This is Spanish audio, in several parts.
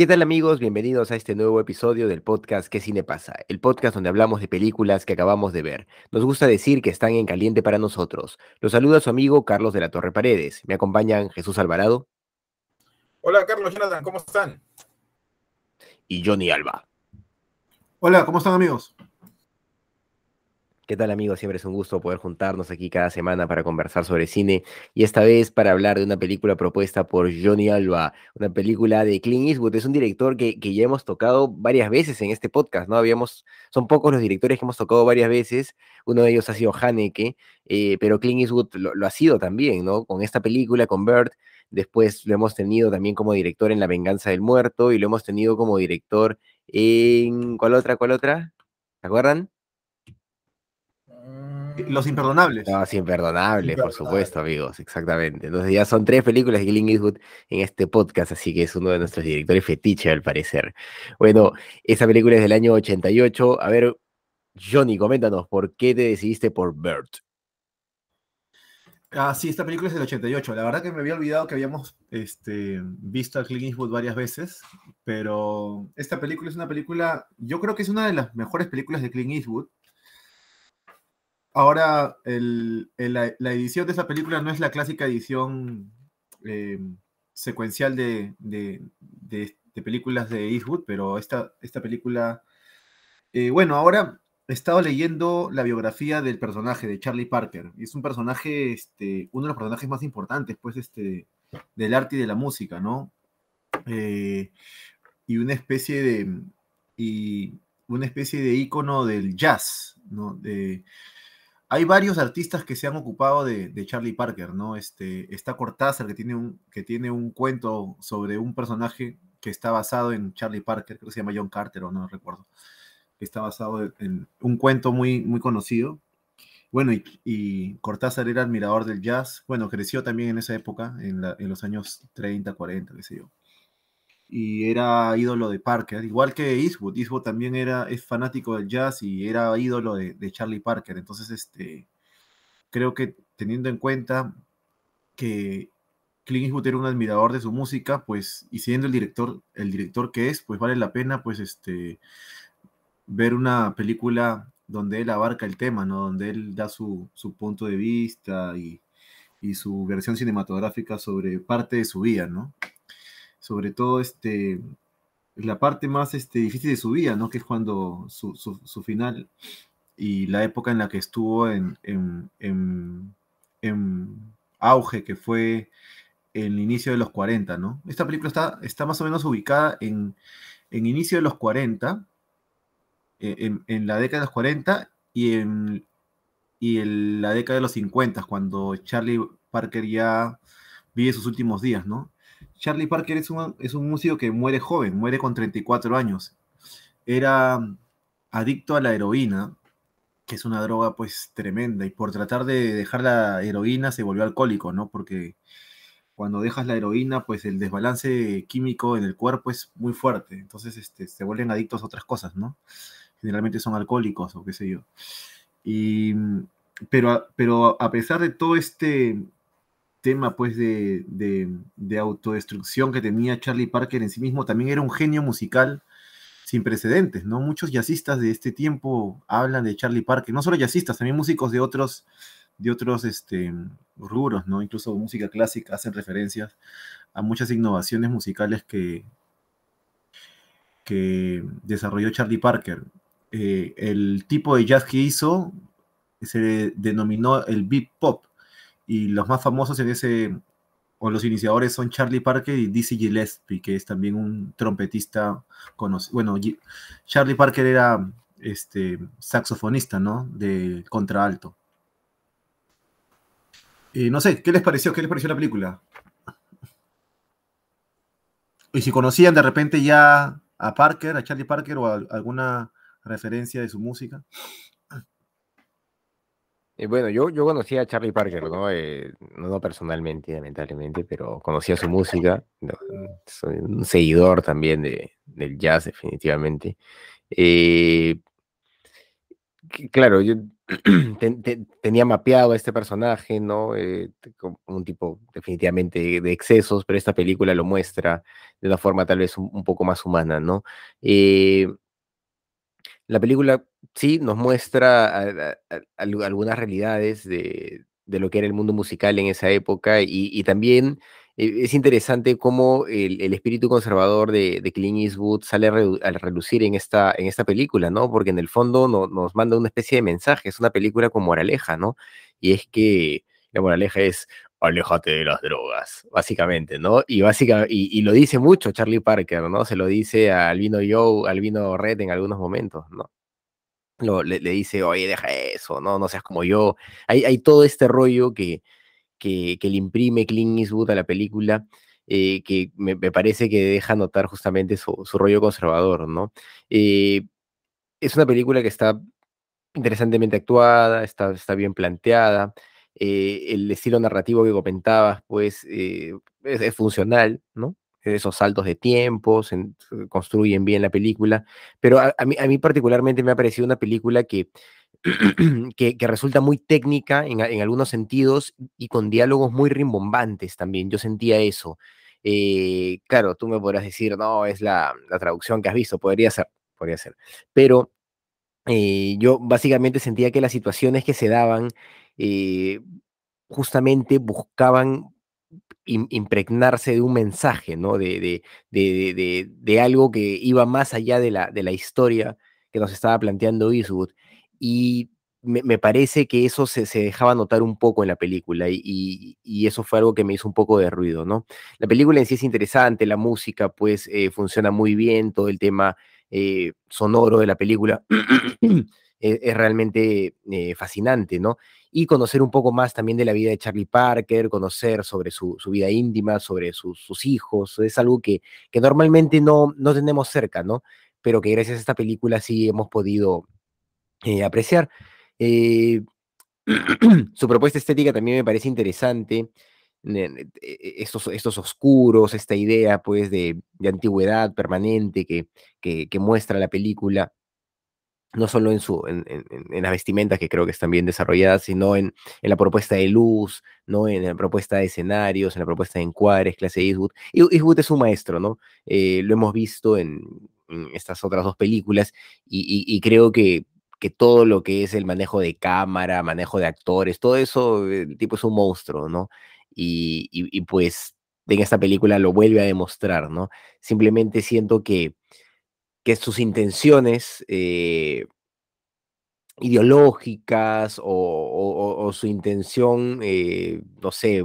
¿Qué tal amigos? Bienvenidos a este nuevo episodio del podcast ¿Qué cine pasa? El podcast donde hablamos de películas que acabamos de ver. Nos gusta decir que están en caliente para nosotros. Los saluda su amigo Carlos de la Torre Paredes. Me acompañan Jesús Alvarado. Hola Carlos, Jonathan, ¿cómo están? Y Johnny Alba. Hola, ¿cómo están amigos? ¿Qué tal amigos? Siempre es un gusto poder juntarnos aquí cada semana para conversar sobre cine y esta vez para hablar de una película propuesta por Johnny Alba, una película de Clint Eastwood. Es un director que, que ya hemos tocado varias veces en este podcast, ¿no? Habíamos, son pocos los directores que hemos tocado varias veces, uno de ellos ha sido Haneke, eh, pero Clint Eastwood lo, ha sido también, ¿no? Con esta película, con Bird, después lo hemos tenido también como director en La Venganza del Muerto y lo hemos tenido como director en... ¿Cuál otra? ¿Cuál otra? ¿Se acuerdan? Los Imperdonables. No, sí, imperdonable, por supuesto, amigos, exactamente. Entonces ya son tres películas de Clint Eastwood en este podcast, así que es uno de nuestros directores fetiche, al parecer. Bueno, esa película es del año 88. A ver, Johnny, coméntanos, ¿por qué te decidiste por Bird? Ah, sí, esta película es del 88. La verdad que me había olvidado que habíamos este, visto a Clint Eastwood varias veces, pero esta película es una película, yo creo que es una de las mejores películas de Clint Eastwood. Ahora, la, edición de esa película no es la clásica edición eh, secuencial de, películas de Eastwood, pero esta, esta película, eh, bueno, ahora he estado leyendo la biografía del personaje de Charlie Parker, y es un personaje, este, uno de los personajes más importantes, pues, este, del arte y de la música, ¿no? Eh, y una especie de, y una especie de ícono del jazz, ¿no? De, hay varios artistas que se han ocupado de, de, Charlie Parker, ¿no? Este, está Cortázar, que tiene, un, que tiene un cuento sobre un personaje que está basado en Charlie Parker, creo que se llama John Carter, o no recuerdo, que está basado en, en un cuento muy, muy conocido. Bueno, y, y, Cortázar era admirador del jazz, bueno, creció también en esa época, en, la, en los años 30, 40, qué sé yo y era ídolo de Parker, igual que Eastwood. Eastwood también era, es fanático del jazz y era ídolo de, de, Charlie Parker. Entonces, este, creo que teniendo en cuenta que Clint Eastwood era un admirador de su música, pues, y siendo el director, el director que es, pues vale la pena, pues, este, ver una película donde él abarca el tema, ¿no? Donde él da su, su punto de vista y, y su versión cinematográfica sobre parte de su vida, ¿no? Sobre todo este, la parte más este, difícil de su vida, ¿no? Que es cuando su, su, final y la época en la que estuvo en, en, en, en, auge, que fue el inicio de los 40, ¿no? Esta película está, está más o menos ubicada en, inicio de los 40, en, en la década de los 40 y en, y en la década de los 50, cuando Charlie Parker ya vive sus últimos días, ¿no? Charlie Parker es un, es un músico que muere joven, muere con 34 años. Era adicto a la heroína, que es una droga pues tremenda, y por tratar de dejar la heroína se volvió alcohólico, ¿no? Porque cuando dejas la heroína, pues el desbalance químico en el cuerpo es muy fuerte, entonces este, se vuelven adictos a otras cosas, ¿no? Generalmente son alcohólicos o qué sé yo. Y, pero, pero a pesar de todo este, tema pues de, de, de, autodestrucción que tenía Charlie Parker en sí mismo, también era un genio musical sin precedentes, ¿no? Muchos jazzistas de este tiempo hablan de Charlie Parker, no solo jazzistas, también músicos de otros, de otros este, rubros, ¿no? Incluso música clásica hacen referencias a muchas innovaciones musicales que, que desarrolló Charlie Parker. Eh, el tipo de jazz que hizo se denominó el beat pop, y los más famosos en ese, o los iniciadores son Charlie Parker y Dizzy Gillespie, que es también un trompetista conocido. Bueno, Charlie Parker era este, saxofonista, ¿no? De contraalto. Eh, no sé, ¿qué les pareció? ¿Qué les pareció la película? Y si conocían de repente ya a Parker, a Charlie Parker o alguna referencia de su música. Eh, bueno, yo, yo conocí a Charlie Parker, ¿no? Eh, no personalmente, lamentablemente, pero conocía su música. Soy un seguidor también de, del jazz, definitivamente. Eh, claro, yo tenía mapeado a este personaje, ¿no? como un tipo definitivamente de excesos, pero esta película lo muestra de una forma tal vez un, poco más humana, ¿no? La película sí nos muestra algunas realidades de, lo que era el mundo musical en esa época y, también eh, es interesante cómo el, espíritu conservador de, de, Clint Eastwood sale a, relucir en esta, en esta película, ¿no? Porque en el fondo nos manda una especie de mensaje, es una película con moraleja, ¿no? Y es que la moraleja es, aléjate de las drogas, básicamente, ¿no? Y, básicamente, y, lo dice mucho Charlie Parker, ¿no? Se lo dice a Albino Joe, Albino Red en algunos momentos, ¿no? Lo, le, dice, oye, deja eso, no, no seas como yo. Hay, hay todo este rollo que, que, le imprime Clint Eastwood a la película, eh, que me, parece que deja notar justamente su, rollo conservador, ¿no? Eh, es una película que está interesantemente actuada, está, está bien planteada, eh, el estilo narrativo que comentabas, pues, eh, es, funcional, ¿no? Esos saltos de tiempo, construyen bien la película, pero a, mí, a, mí, particularmente me ha parecido una película que, que, resulta muy técnica en, algunos sentidos y con diálogos muy rimbombantes también, yo sentía eso. Eh, claro, tú me podrás decir, no, es la, la traducción que has visto, podría ser, podría ser, pero yo básicamente sentía que las situaciones que se daban eh, justamente buscaban impregnarse de un mensaje, ¿no? De, de, algo que iba más allá de la, de la historia que nos estaba planteando Eastwood. Y me, parece que eso se, dejaba notar un poco en la película y, eso fue algo que me hizo un poco de ruido, ¿no? La película en sí es interesante, la música pues eh, funciona muy bien, todo el tema eh, sonoro de la película es, realmente fascinante, ¿no? Y conocer un poco más también de la vida de Charlie Parker, conocer sobre su, vida íntima, sobre sus hijos. Es algo que, que normalmente no, no tenemos cerca, ¿no? Pero que gracias a esta película sí hemos podido eh, apreciar. Eh, su propuesta estética también me parece interesante. E, estos, estos oscuros, esta idea pues de, antigüedad permanente que, que, muestra la película, no solo en, su, en, en, las vestimentas que creo que están bien desarrolladas, sino en, la propuesta de luz, ¿no? en la propuesta de escenarios, en la propuesta de encuadres, clase Eastwood. Eastwood es un maestro, ¿no? Eh, lo hemos visto en, estas otras dos películas y, creo que, que, todo lo que es el manejo de cámara, manejo de actores, todo eso, el tipo es un monstruo, ¿no? Y, y pues en esta película lo vuelve a demostrar, ¿no? Simplemente siento que que sus intenciones eh, ideológicas o, su intención, eh, no sé,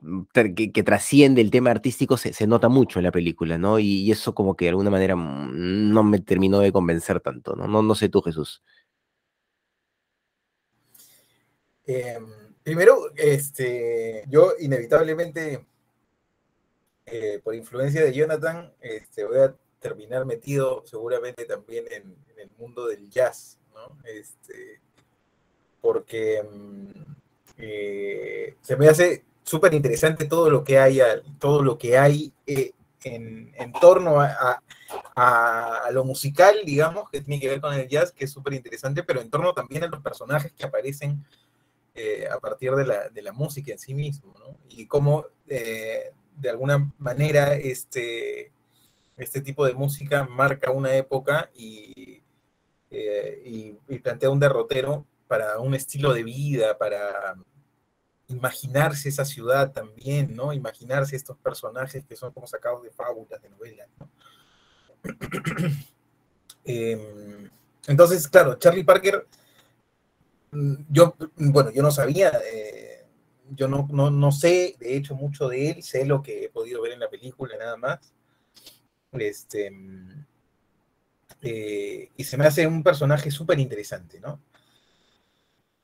mm, que, trasciende el tema artístico se, nota mucho en la película, ¿no? Y, eso como que de alguna manera mm, no me terminó de convencer tanto, ¿no? No, no sé tú, Jesús. Em, primero, este, yo inevitablemente, eh, por influencia de Jonathan, este, voy a terminar metido seguramente también en, el mundo del jazz, ¿no? Este, porque mm, eh, se me hace súper interesante todo lo que hay, todo lo que hay eh, en, torno a, lo musical, digamos, que tiene que ver con el jazz, que es súper interesante, pero en torno también a los personajes que aparecen eh, a partir de la, de la, música en sí mismo, ¿no? Y cómo, de alguna manera, este, este tipo de música marca una época y, eh, plantea un derrotero para un estilo de vida, para imaginarse esa ciudad también, ¿no? Imaginarse estos personajes que son como sacados de fábulas, de novelas, ¿no? Em, entonces, claro, Charlie Parker, mm, yo, bueno, yo no sabía, eh, yo no, no, sé, de hecho, mucho de él, sé lo que he podido ver en la película nada más. Este, eh, y se me hace un personaje súper interesante, ¿no?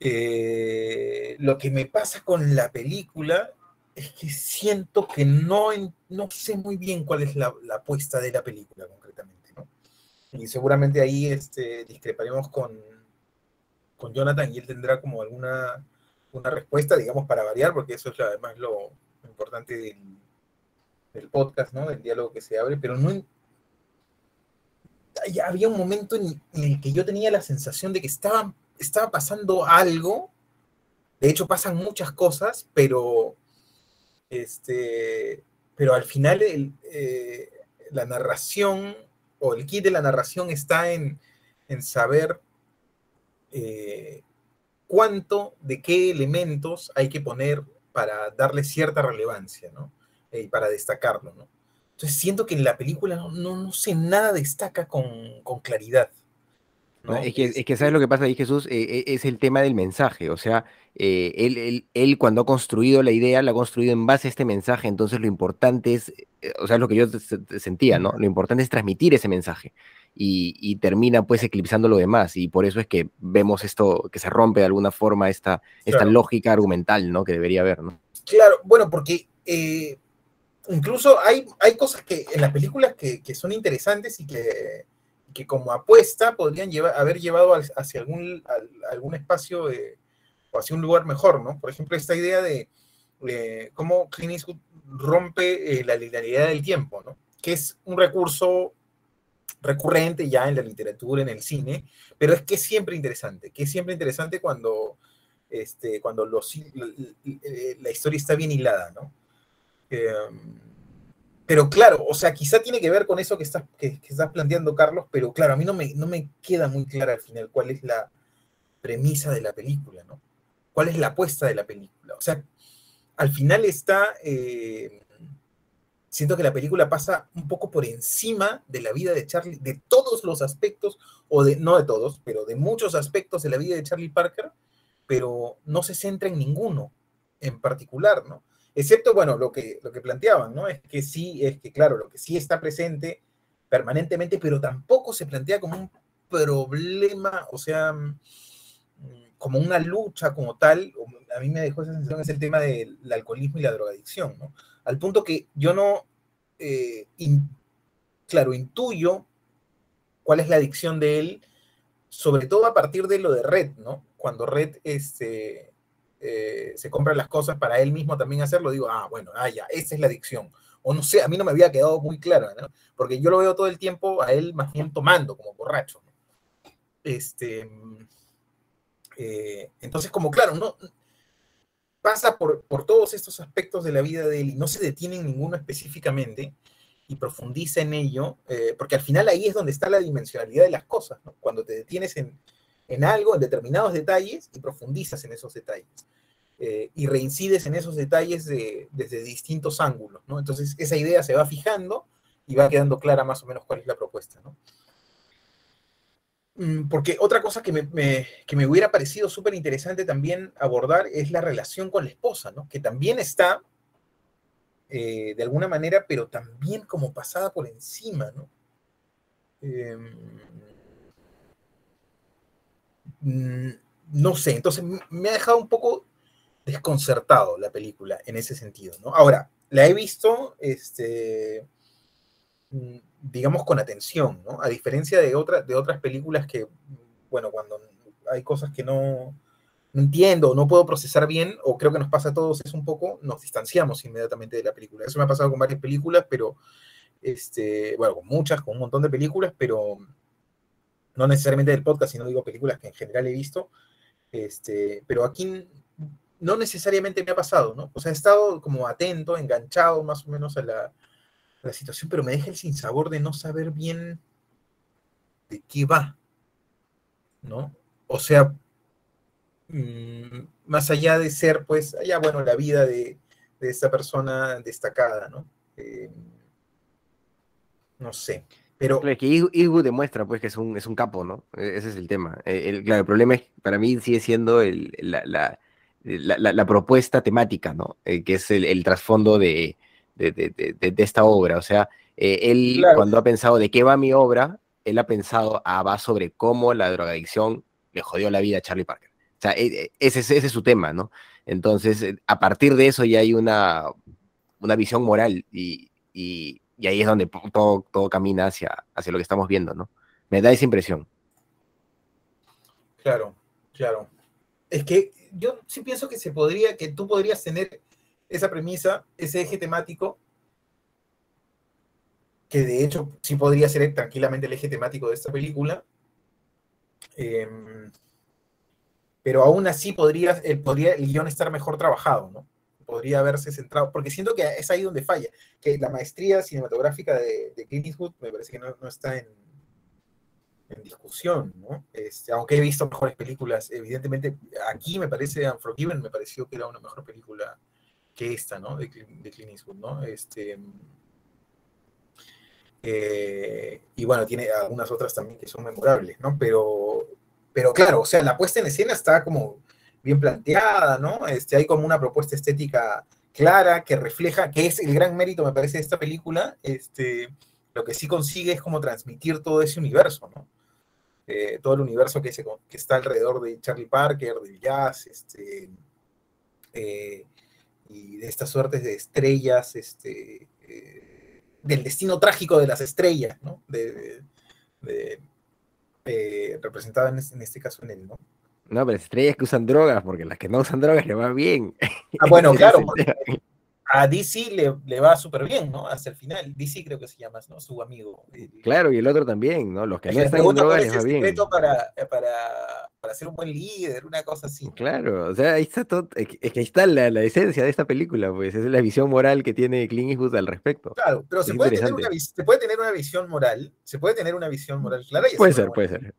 Eh, lo que me pasa con la película es que siento que no, no sé muy bien cuál es la, apuesta de la película concretamente, ¿no? Y seguramente ahí este, discreparemos con, con Jonathan y él tendrá como alguna una respuesta, digamos, para variar, porque eso es además lo, importante del, podcast, ¿no? Del diálogo que se abre, pero no... había un momento en, el que yo tenía la sensación de que estaba, estaba pasando algo, de hecho pasan muchas cosas, pero, este, pero al final eh, la narración o el kit de la narración está en, saber eh, cuánto, de qué elementos hay que poner para darle cierta relevancia, ¿no? Eh, y para destacarlo, ¿no? Entonces siento que en la película no, no, sé, nada destaca con, con claridad. ¿no? Es, que, es que, ¿sabes lo que pasa ahí, Jesús? Eh, eh, es el tema del mensaje. O sea, él, él, él, cuando ha construido la idea, la ha construido en base a este mensaje. Entonces, lo importante es, o sea, es lo que yo sentía, ¿no? Lo importante es transmitir ese mensaje y, termina pues eclipsando lo demás y por eso es que vemos esto, que se rompe de alguna forma esta, esta lógica argumental, ¿no? Que debería haber, ¿no? Claro, bueno, porque eh, incluso hay, hay cosas que en las películas que, son interesantes y que, que, como apuesta podrían llevar, haber llevado hacia algún, algún espacio o hacia un lugar mejor, ¿no? Por ejemplo, esta idea de, cómo Clint rompe eh, la linealidad del tiempo, ¿no? Que es un recurso recurrente ya en la literatura, en el cine, pero es que es siempre interesante, que es siempre interesante cuando, este, cuando los, la, historia está bien hilada, ¿no? Pero claro, o sea, quizá tiene que ver con eso que estás, que, estás planteando, Carlos, pero claro, a mí no me, no me queda muy clara al final cuál es la premisa de la película, ¿no? ¿Cuál es la apuesta de la película? O sea, al final está... Eh, siento que la película pasa un poco por encima de la vida de Charlie, de todos los aspectos, o de, no de todos, pero de muchos aspectos de la vida de Charlie Parker, pero no se centra en ninguno en particular, ¿no? Excepto, bueno, lo que, lo que planteaban, ¿no? Es que sí, es que claro, lo que sí está presente permanentemente, pero tampoco se plantea como un problema, o sea, mm, como una lucha como tal, a mí me dejó esa sensación, es el tema del alcoholismo y la drogadicción, ¿no? al punto que yo no, eh, claro, intuyo cuál es la adicción de él, sobre todo a partir de lo de Red, ¿no? Cuando Red este, eh, se compra las cosas para él mismo también hacerlo, digo, ah, bueno, ah, ya, esa es la adicción. O no sé, a mí no me había quedado muy claro. Porque yo lo veo todo el tiempo a él más bien tomando, como borracho. Este, eh, entonces, como claro, no, pasa por, todos estos aspectos de la vida de él y no se detiene en ninguno específicamente y profundiza en ello, eh, porque al final ahí es donde está la dimensionalidad de las cosas, cuando te detienes en, algo, en determinados detalles y profundizas en esos detalles. Eh, y reincides en esos detalles desde distintos ángulos, ¿no? Entonces esa idea se va fijando y va quedando clara más o menos cuál es la propuesta, ¿no? Mm, porque otra cosa que me, hubiera parecido súper interesante también abordar es la relación con la esposa, ¿no? Que también está, eh, de alguna manera, pero también como pasada por encima, ¿no? Em, no sé, entonces me ha dejado un poco desconcertado la película en ese sentido, ¿no? Ahora, la he visto, este mm, digamos, con atención, ¿no? A diferencia de, de otras películas que, bueno, cuando hay cosas que no, no entiendo no puedo procesar bien, o creo que nos pasa a todos, es un poco, nos distanciamos inmediatamente de la película. Eso me ha pasado con varias películas, pero, este, bueno, con muchas, con un montón de películas, pero no necesariamente del podcast, sino digo películas que en general he visto, este, pero aquí no necesariamente me ha pasado, ¿no? O sea, he estado como atento, enganchado más o menos a la, la situación, pero me deja el sinsabor de no saber bien de qué va, ¿no? O sea, mm, más allá de ser, pues, allá, bueno, la vida de, esta persona destacada, ¿no? Eh, no sé. Pero... Claro, que Eastwood demuestra pues que es un, es un capo, ¿no? E, ese es el tema. E, el, claro, el problema es, para mí sigue siendo la, la, propuesta temática, ¿no? Eh, que es el trasfondo de, de, esta obra. O sea, eh, él cuando ha pensado de qué va mi obra, él ha pensado, ah, va sobre cómo la drogadicción le jodió la vida a Charlie Parker. O sea, e, e, ese, ese es su tema, ¿no? Entonces, eh, a partir de eso ya hay una, una visión moral y, y, y ahí es donde todo, todo camina hacia, hacia lo que estamos viendo, ¿no? Me da esa impresión. Claro, claro. Es que yo sí pienso que se podría, que tú podrías tener esa premisa, ese eje temático, que de hecho sí podría ser tranquilamente el eje temático de esta película. Em, pero aún así podría, el, podría el guion estar mejor trabajado, ¿no? Podría haberse centrado, porque siento que es ahí donde falla, que la maestría cinematográfica de, de Clint Eastwood me parece que no, no está en, discusión, ¿no? Este, aunque he visto mejores películas, evidentemente aquí me parece Unforgiven, me pareció que era una mejor película que esta, ¿no? De, de Clint Eastwood, ¿no? Este, eh, y bueno, tiene algunas otras también que son memorables, ¿no? Pero, pero claro, o sea, la puesta en escena está como bien planteada, ¿no? Este, hay como una propuesta estética clara que refleja, que es el gran mérito, me parece, de esta película, este, lo que sí consigue es como transmitir todo ese universo, ¿no? Eh, todo el universo que, se, que, está alrededor de Charlie Parker, del jazz, este, eh, y de estas suertes de estrellas, este, eh, del destino trágico de las estrellas, ¿no? De, en, en, este caso en él, ¿no? No, pero estrellas que usan drogas, porque las que no usan drogas le va bien. Ah, bueno, claro, a DC le, le va súper bien, ¿no? Hasta el final. DC creo que se llama, ¿no? Su amigo. Claro, y el otro también, ¿no? Los que no están en droga les va bien. Para, para, para ser un buen líder, una cosa así. Claro, o sea, ahí está todo, es que ahí está la, la, esencia de esta película, pues, es la visión moral que tiene Clint Eastwood al respecto. Claro, pero se puede, tener una, se puede tener una visión moral, se puede tener una visión moral clara. Y puede ser, puede ser.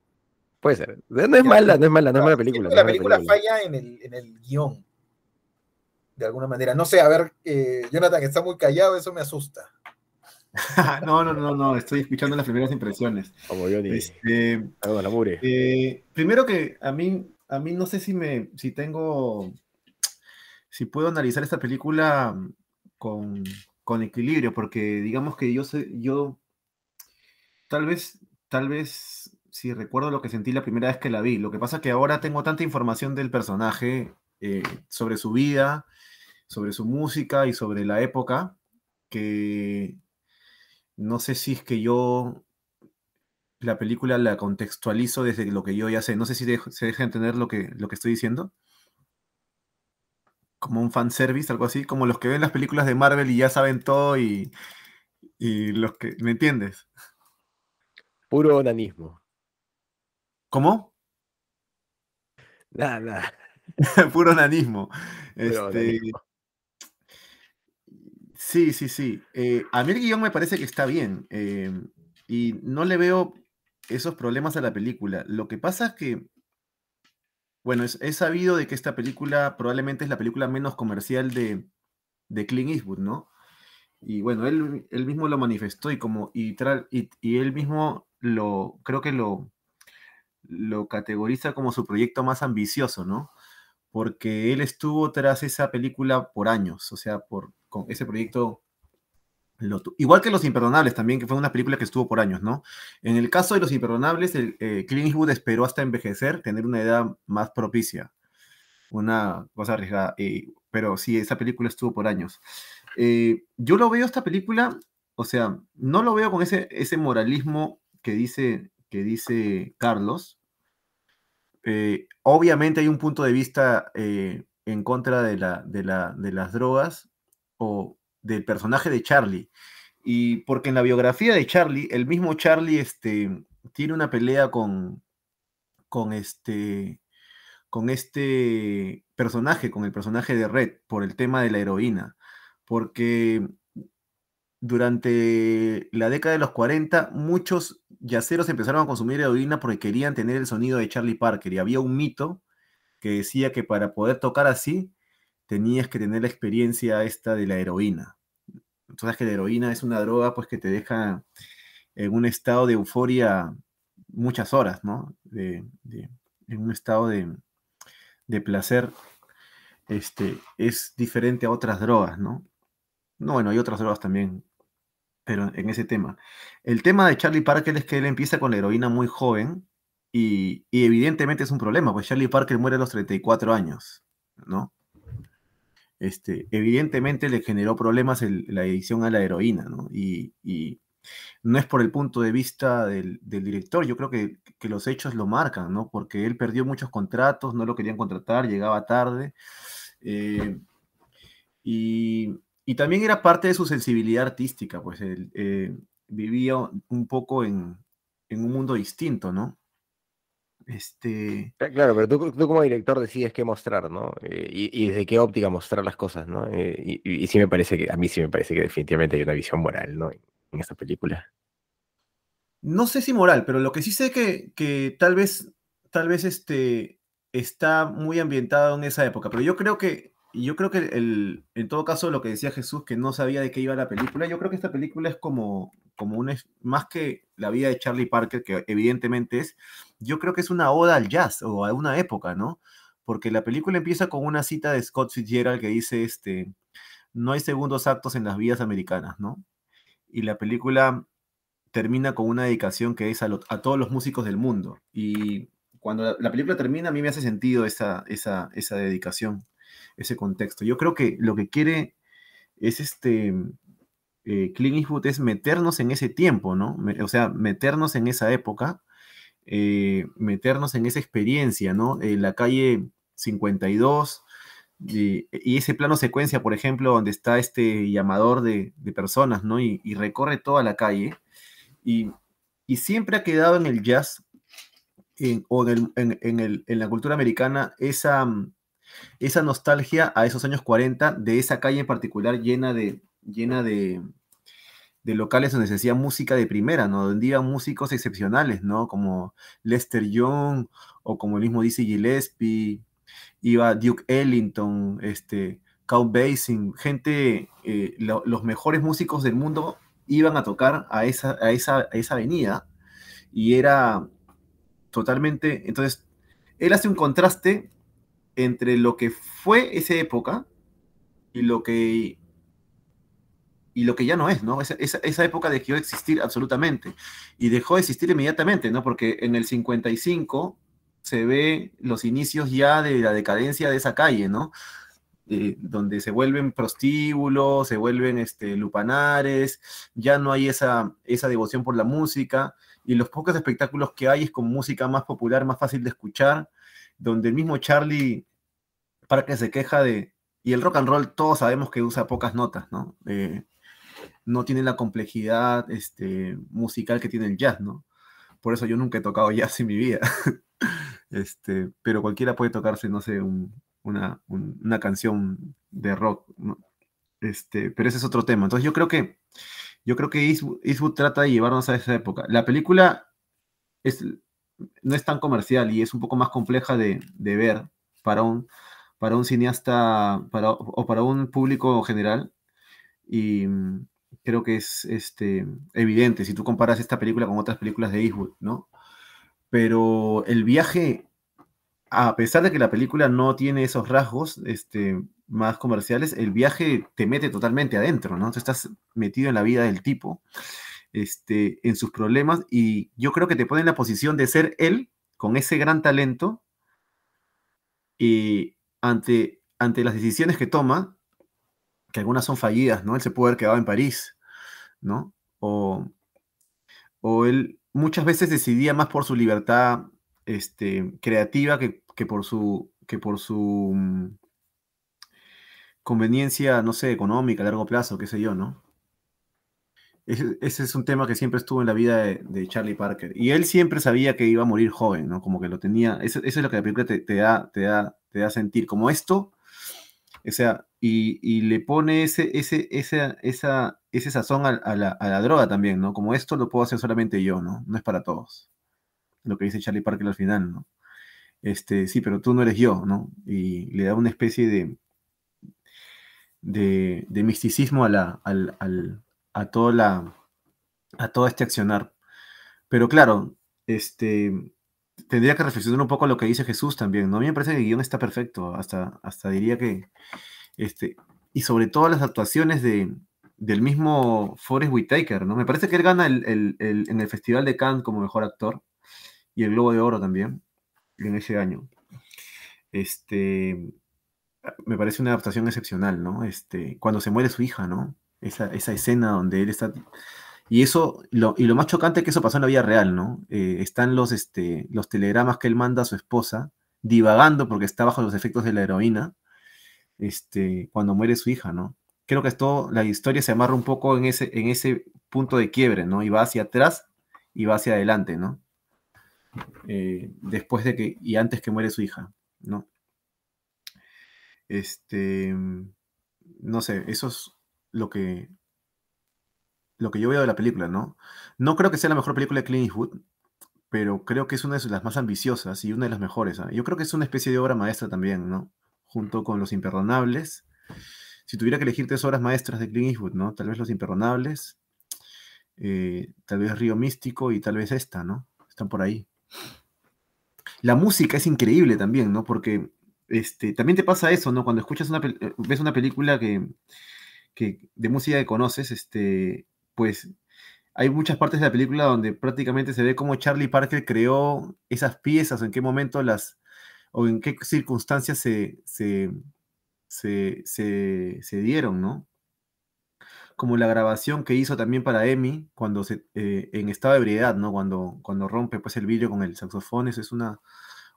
Puede ser. No es mala, no es mala, no es mala película. La película falla en el, en el guion de alguna manera. No sé, a ver, eh, Jonathan está muy callado, eso me asusta. no, no, no, no, estoy escuchando las primeras impresiones. Como yo ni. Este, la mure. Eh, primero que a mí, a mí no sé si me, si tengo, si puedo analizar esta película con, con equilibrio, porque digamos que yo sé, yo tal vez, tal vez si recuerdo lo que sentí la primera vez que la vi. Lo que pasa es que ahora tengo tanta información del personaje eh, sobre su vida, sobre su música y sobre la época, que no sé si es que yo la película la contextualizo desde lo que yo ya sé. No sé si se deja entender lo que, lo que estoy diciendo. Como un fanservice, algo así, como los que ven las películas de Marvel y ya saben todo y, y los que... ¿Me entiendes? Puro onanismo. ¿Cómo? Nada, nada. Puro nanismo. Este, sí, sí, sí. Eh, a mí el guion me parece que está bien. Eh, y no le veo esos problemas a la película. Lo que pasa es que, bueno, es, es sabido de que esta película probablemente es la película menos comercial de, de Clint Eastwood, ¿no? Y bueno, él, él mismo lo manifestó y como, y, y, y él mismo lo, creo que lo, lo categoriza como su proyecto más ambicioso, ¿no? porque él estuvo tras esa película por años, o sea, con ese proyecto, igual que Los Imperdonables también, que fue una película que estuvo por años, ¿no? En el caso de Los Imperdonables, el, eh, Clint Eastwood esperó hasta envejecer, tener una edad más propicia, una cosa arriesgada, eh, pero sí, esa película estuvo por años. Eh, yo lo veo esta película, o sea, no lo veo con ese, ese moralismo que dice, que dice Carlos, eh, obviamente hay un punto de vista eh, en contra de, de, las drogas o del personaje de Charlie. Y porque en la biografía de Charlie, el mismo Charlie este, tiene una pelea con, con, este, con este personaje, con el personaje de Red, por el tema de la heroína. Porque durante la década de los 40, muchos yaceros empezaron a consumir heroína porque querían tener el sonido de Charlie Parker. Y había un mito que decía que para poder tocar así, tenías que tener la experiencia esta de la heroína. Entonces que la heroína es una droga pues que te deja en un estado de euforia muchas horas, ¿no? De, en un estado de, de placer este, es diferente a otras drogas, ¿no? No, bueno, hay otras drogas también pero en ese tema. El tema de Charlie Parker es que él empieza con la heroína muy joven y, y, evidentemente es un problema, pues Charlie Parker muere a los 34 años, ¿no? este, evidentemente le generó problemas la edición a la heroína, ¿no? Y, no es por el punto de vista del, director, yo creo que, los hechos lo marcan, ¿no? Porque él perdió muchos contratos, no lo querían contratar, llegaba tarde. Eh, y, también era parte de su sensibilidad artística, pues él eh, vivía un poco en, en un mundo distinto, ¿no? Este... Claro, pero tú, como director decides qué mostrar, ¿no? Eh, y, desde qué óptica mostrar las cosas, ¿no? Eh, y, sí me parece que, a mí sí me parece que definitivamente hay una visión moral, ¿no? En, esta película. No sé si moral, pero lo que sí sé que, que tal vez, tal vez este, está muy ambientado en esa época, pero yo creo que, yo creo que el, en todo caso lo que decía Jesús, que no sabía de qué iba la película, yo creo que esta película es como, como un, más que la vida de Charlie Parker, que evidentemente es, yo creo que es una oda al jazz o a una época, ¿no? Porque la película empieza con una cita de Scott Fitzgerald que dice, este, no hay segundos actos en las vidas americanas, ¿no? Y la película termina con una dedicación que es a, todos los músicos del mundo. Y cuando la, película termina, a mí me hace sentido esa, esa, esa dedicación, ese contexto. Yo creo que lo que quiere es este, eh, es meternos en ese tiempo, ¿no? o sea, meternos en esa época, eh, meternos en esa experiencia, ¿no? En la calle 52 y, ese plano secuencia, por ejemplo, donde está este llamador de, personas, ¿no? Y, recorre toda la calle y, siempre ha quedado en el jazz o en, la cultura americana esa, esa nostalgia a esos años 40 de esa calle en particular llena de, llena de, locales donde se hacía música de primera, ¿no? Donde iban músicos excepcionales, ¿no? Como Lester Young o como el mismo Gillespie, iba Duke Ellington, este, Count Basin, gente, eh, los mejores músicos del mundo iban a tocar a esa, a esa, a esa avenida y era totalmente, entonces, él hace un contraste entre lo que fue esa época y lo que y lo que ya no es, ¿no? Esa, esa, época dejó de existir absolutamente y dejó de existir inmediatamente, ¿no? Porque en el 55 se ve los inicios ya de la decadencia de esa calle, ¿no? Eh, donde se vuelven prostíbulos, se vuelven este, lupanares, ya no hay esa, esa devoción por la música y los pocos espectáculos que hay es con música más popular, más fácil de escuchar, donde el mismo Charlie que se queja de, y el rock and roll todos sabemos que usa pocas notas, ¿no? Eh, no tiene la complejidad este, musical que tiene el jazz, ¿no? Por eso yo nunca he tocado jazz en mi vida. este, pero cualquiera puede tocarse, no sé, una, canción de rock, Este, pero ese es otro tema. Entonces yo creo que yo creo que Eastwood, trata de llevarnos a esa época. La película es, no es tan comercial y es un poco más compleja de, de ver para un, para un cineasta para, o para un público general. Y, creo que es este, evidente si tú comparas esta película con otras películas de Eastwood, ¿no? Pero el viaje, a pesar de que la película no tiene esos rasgos este, más comerciales, el viaje te mete totalmente adentro, ¿no? Tú estás metido en la vida del tipo, este, en sus problemas, y yo creo que te pone en la posición de ser él, con ese gran talento, y ante, ante las decisiones que toma, que algunas son fallidas, ¿no? Él se puede haber quedado en París, ¿no? O, él muchas veces decidía más por su libertad este, creativa que, por su, que por su mm, conveniencia, no sé, económica a largo plazo, qué sé yo, ¿no? Ese, es un tema que siempre estuvo en la vida de, Charlie Parker. Y él siempre sabía que iba a morir joven, ¿no? Como que lo tenía. Eso, es lo que la película te, da, te, da, te da sentir. Como esto, o sea, y, le pone ese, ese, esa, esa, ese sazón a, la, droga también, ¿no? Como esto lo puedo hacer solamente yo, ¿no? No es para todos. Lo que dice Charlie Parker al final, ¿no? Este, sí, pero tú no eres yo, ¿no? Y le da una especie de, de, misticismo a, la, a, toda la, a todo este accionar. Pero claro, este, tendría que reflexionar un poco lo que dice Jesús también, ¿no? A mí me parece que el guion está perfecto, hasta, hasta diría que, este, y sobre todo las actuaciones de, del mismo Forrest Whitaker, ¿no? Me parece que él gana el, en el Festival de Cannes como mejor actor y el Globo de Oro también en ese año. Este, me parece una adaptación excepcional, ¿no? Este, cuando se muere su hija, ¿no? Esa, esa escena donde él está... Y eso, lo, y lo más chocante es que eso pasó en la vida real, ¿no? Eh, están los, este, los telegramas que él manda a su esposa, divagando porque está bajo los efectos de la heroína, este, cuando muere su hija, ¿no? Creo que esto, la historia se amarra un poco en ese, en ese punto de quiebre, ¿no? Y va hacia atrás y va hacia adelante, ¿no? Eh, después de que, y antes que muere su hija, ¿no? Este, no sé, eso es lo que, lo que yo veo de la película, ¿no? No creo que sea la mejor película de Clint Eastwood, pero creo que es una de las más ambiciosas y una de las mejores. ¿ah? Yo creo que es una especie de obra maestra también, ¿no? Junto con Los Imperdonables. Si tuviera que elegir tres obras maestras de Clint Eastwood, ¿no? Tal vez Los Imperdonables, eh, tal vez Río Místico y tal vez esta, ¿no? Están por ahí. La música es increíble también, ¿no? Porque este, también te pasa eso, ¿no? Cuando escuchas una, eh, ves una película que, de música que conoces, este, pues hay muchas partes de la película donde prácticamente se ve cómo Charlie Parker creó esas piezas, o en qué momento las, o en qué circunstancias se, se, se, dieron, ¿no? Como la grabación que hizo también para Emmy cuando se, eh, en estado de ebriedad, ¿no? Cuando, cuando rompe pues, el vídeo con el saxofón, eso es una,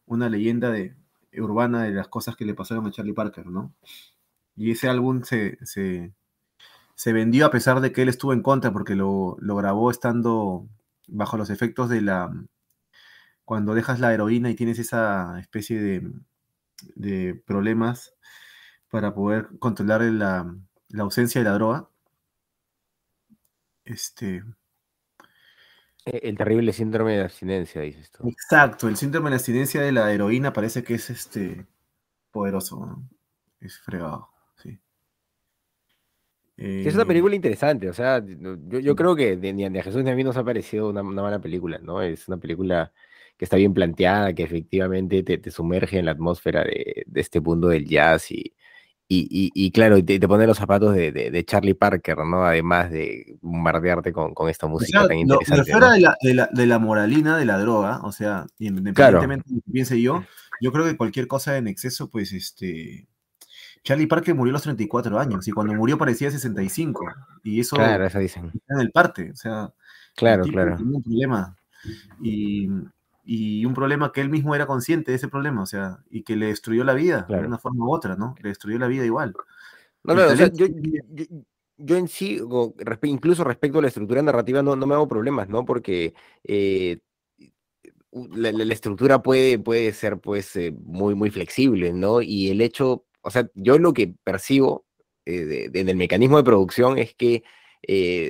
una leyenda de, urbana de las cosas que le pasaron a Charlie Parker, ¿no? Y ese álbum se, se, vendió a pesar de que él estuvo en contra porque lo, grabó estando bajo los efectos de la... Cuando dejas la heroína y tienes esa especie de, de problemas para poder controlar la, la ausencia de la droga. Este, e, el terrible síndrome de abstinencia, dices tú. Exacto, el síndrome de abstinencia de la heroína parece que es este poderoso, es fregado, sí. es una eh, película interesante, o sea, yo, creo que ni a, Jesús ni a mí nos ha parecido una, mala película, ¿no? Es una película que está bien planteada, que efectivamente te, sumerge en la atmósfera de, de, este mundo del jazz y, y, y, claro, te, te pone los zapatos de, de, Charlie Parker, ¿no? Además de bombardearte con, con esta música tan interesante. fuera de, la, de, la, de, la, moralina de la droga, o sea, independientemente de lo que piense yo, yo creo que cualquier cosa en exceso, pues este. Charlie Parker murió a los 34 años y cuando murió parecía 65. Y eso. Claro, eso dicen. En el parte, o sea. Claro, claro. un problema. Y, y un problema que él mismo era consciente de ese problema, o sea, y que le destruyó la vida de una forma u otra, ¿no? Le destruyó la vida igual. No, no, o sea, yo, yo, en sí, incluso respecto a la estructura narrativa, no, no me hago problemas, ¿no? Porque eh, la, la, estructura puede, puede ser, pues, eh, muy, muy flexible, ¿no? Y el hecho, o sea, yo lo que percibo eh, en el mecanismo de producción es que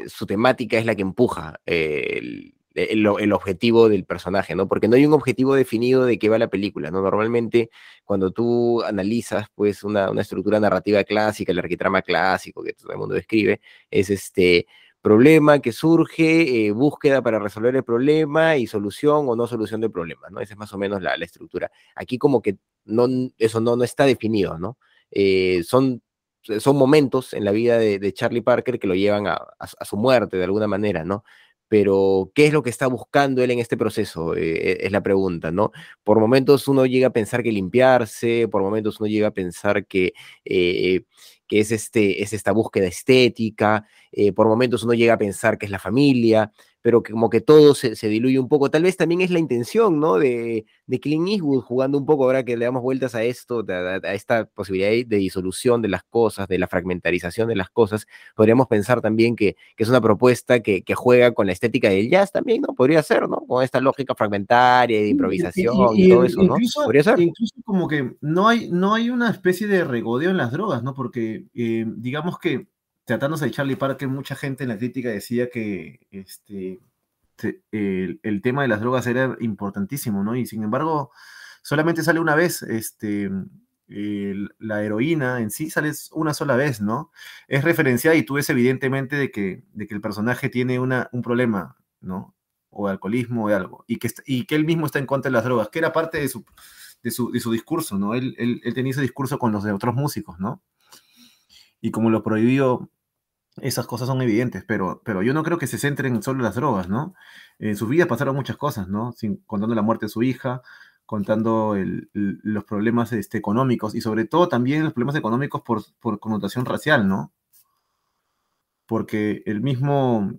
su temática es la que empuja el el, objetivo del personaje, ¿no? Porque no hay un objetivo definido de qué va la película, ¿no? Normalmente cuando tú analizas, pues, una, estructura narrativa clásica, el arquitrama clásico que todo el mundo describe, es este problema que surge, eh, búsqueda para resolver el problema y solución o no solución del problema, ¿no? Esa es más o menos la, estructura. Aquí como que no, eso no, no está definido, ¿no? Eh, son son momentos en la vida de, Charlie Parker que lo llevan a, a, su muerte de alguna manera, ¿no? pero ¿qué es lo que está buscando él en este proceso? Eh, es la pregunta, ¿no? Por momentos uno llega a pensar que limpiarse, por momentos uno llega a pensar que, que es, este, es esta búsqueda estética, eh, por momentos uno llega a pensar que es la familia, pero que como que todo se, diluye un poco. Tal vez también es la intención, ¿no? De, de Clint Eastwood jugando un poco ahora que le damos vueltas a esto, a, esta posibilidad de disolución de las cosas, de la fragmentarización de las cosas. Podríamos pensar también que, es una propuesta que, juega con la estética del jazz también, ¿no? Podría ser, ¿no? Con esta lógica fragmentaria de improvisación y, todo eso, ¿no? Podría ser. Incluso como que no hay, no hay una especie de regodeo en las drogas, ¿no? Porque eh, digamos que tratándose de Charlie Parker, mucha gente en la crítica decía que este, el, tema de las drogas era importantísimo, ¿no? Y sin embargo, solamente sale una vez, este, la heroína en sí sale una sola vez, ¿no? Es referenciada y tú ves evidentemente de que, de que el personaje tiene una, un problema, ¿no? O de alcoholismo o de algo, y que, y que él mismo está en contra de las drogas, que era parte de su, de su, de su discurso, ¿no? Él, él, él tenía ese discurso con los de otros músicos, ¿no? Y como lo prohibió esas cosas son evidentes, pero, pero yo no creo que se centren solo en las drogas, ¿no? En sus vidas pasaron muchas cosas, ¿no? Contando la muerte de su hija, contando los problemas este, económicos y sobre todo también los problemas económicos por, connotación racial, ¿no? Porque el mismo,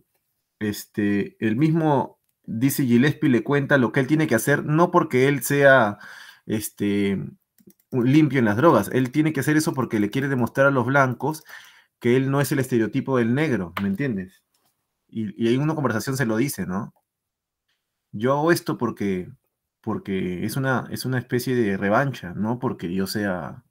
este, el mismo Dizzy Gillespie le cuenta lo que él tiene que hacer, no porque él sea este, limpio en las drogas, él tiene que hacer eso porque le quiere demostrar a los blancos que él no es el estereotipo del negro, ¿me entiendes? Y, y en una conversación se lo dice, ¿no? Yo hago esto porque, porque es una, es una especie de revancha, no porque yo sea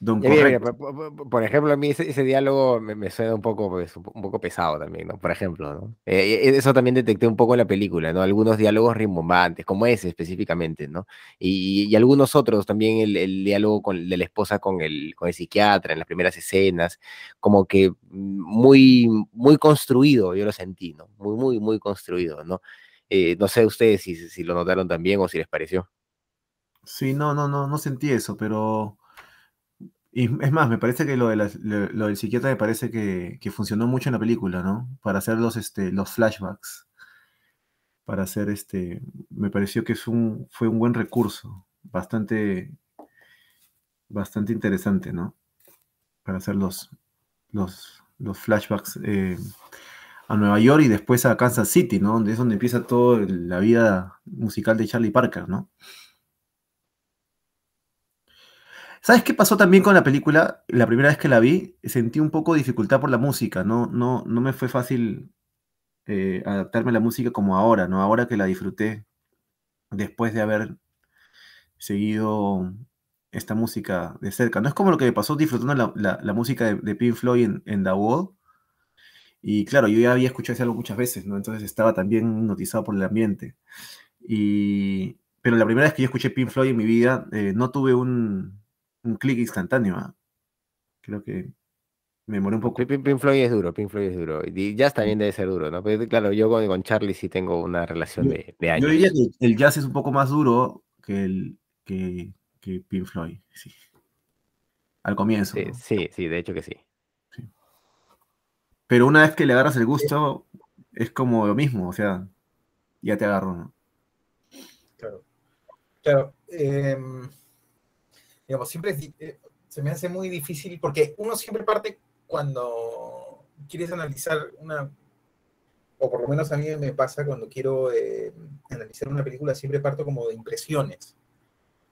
don Ya, mira, mira, correcto. por, por- ejemplo, a mí ese, ese diálogo me, me suena un poco, pues, un, po- un poco pesado también, ¿no? Por ejemplo, ¿no? Eh, eh, eso también detecté un poco en la película, ¿no? Algunos diálogos rimbombantes, como ese específicamente, ¿no? Y, y algunos otros, también el, el diálogo con, de la esposa con el, con el psiquiatra en las primeras escenas, como que mm, muy, muy construido, yo lo sentí, ¿no? Muy, muy, muy construido, ¿no? Eh, no sé ustedes si, si lo notaron también o si les pareció. Sí, no, no, no, no sentí eso, pero... Y es más, me parece que lo, de lo, lo del psiquiatra me parece que, que funcionó mucho en la película, ¿no? Para hacer los, este, los flashbacks. Para hacer este... Me pareció que es un, fue un buen recurso. Bastante... Bastante interesante, ¿no? Para hacer los, los, los flashbacks eh, a Nueva York y después a Kansas City, ¿no? Donde es donde empieza toda la vida musical de Charlie Parker, ¿no? ¿Sabes qué pasó también con la película? La primera vez que la vi, sentí un poco de dificultad por la música, no, no, no me fue fácil eh, adaptarme a la música como ahora, ¿no? Ahora que la disfruté después de haber seguido esta música de cerca. No es como lo que me pasó disfrutando la, música de, de Pink Floyd en, en The Wall. Y claro, yo ya había escuchado ese álbum muchas veces, ¿no? Entonces estaba también hipnotizado por el ambiente. Y, pero la primera vez que yo escuché Pink Floyd en mi vida, eh, no tuve un, un clic instantáneo. ¿ah? Creo que me demoré un poco. Pink, Pink- Floyd es duro, Pink Floyd es duro. Y Jazz también debe ser duro, ¿no? Pero claro, yo con, con Charlie sí tengo una relación Yo- de, de Yo años. diría que el jazz es un poco más duro que el que, que Pink Floyd, sí. Al comienzo. Sí, ¿no? sí, sí, de hecho que sí. Pero una vez que le agarras el gusto, es como lo mismo, o sea, ya te agarro, ¿no? Claro. Claro. em, digamos, siempre eh, se me hace muy difícil porque uno siempre parte cuando quieres analizar una, o por lo menos a mí me pasa cuando quiero eh, analizar una película, siempre parto como de impresiones,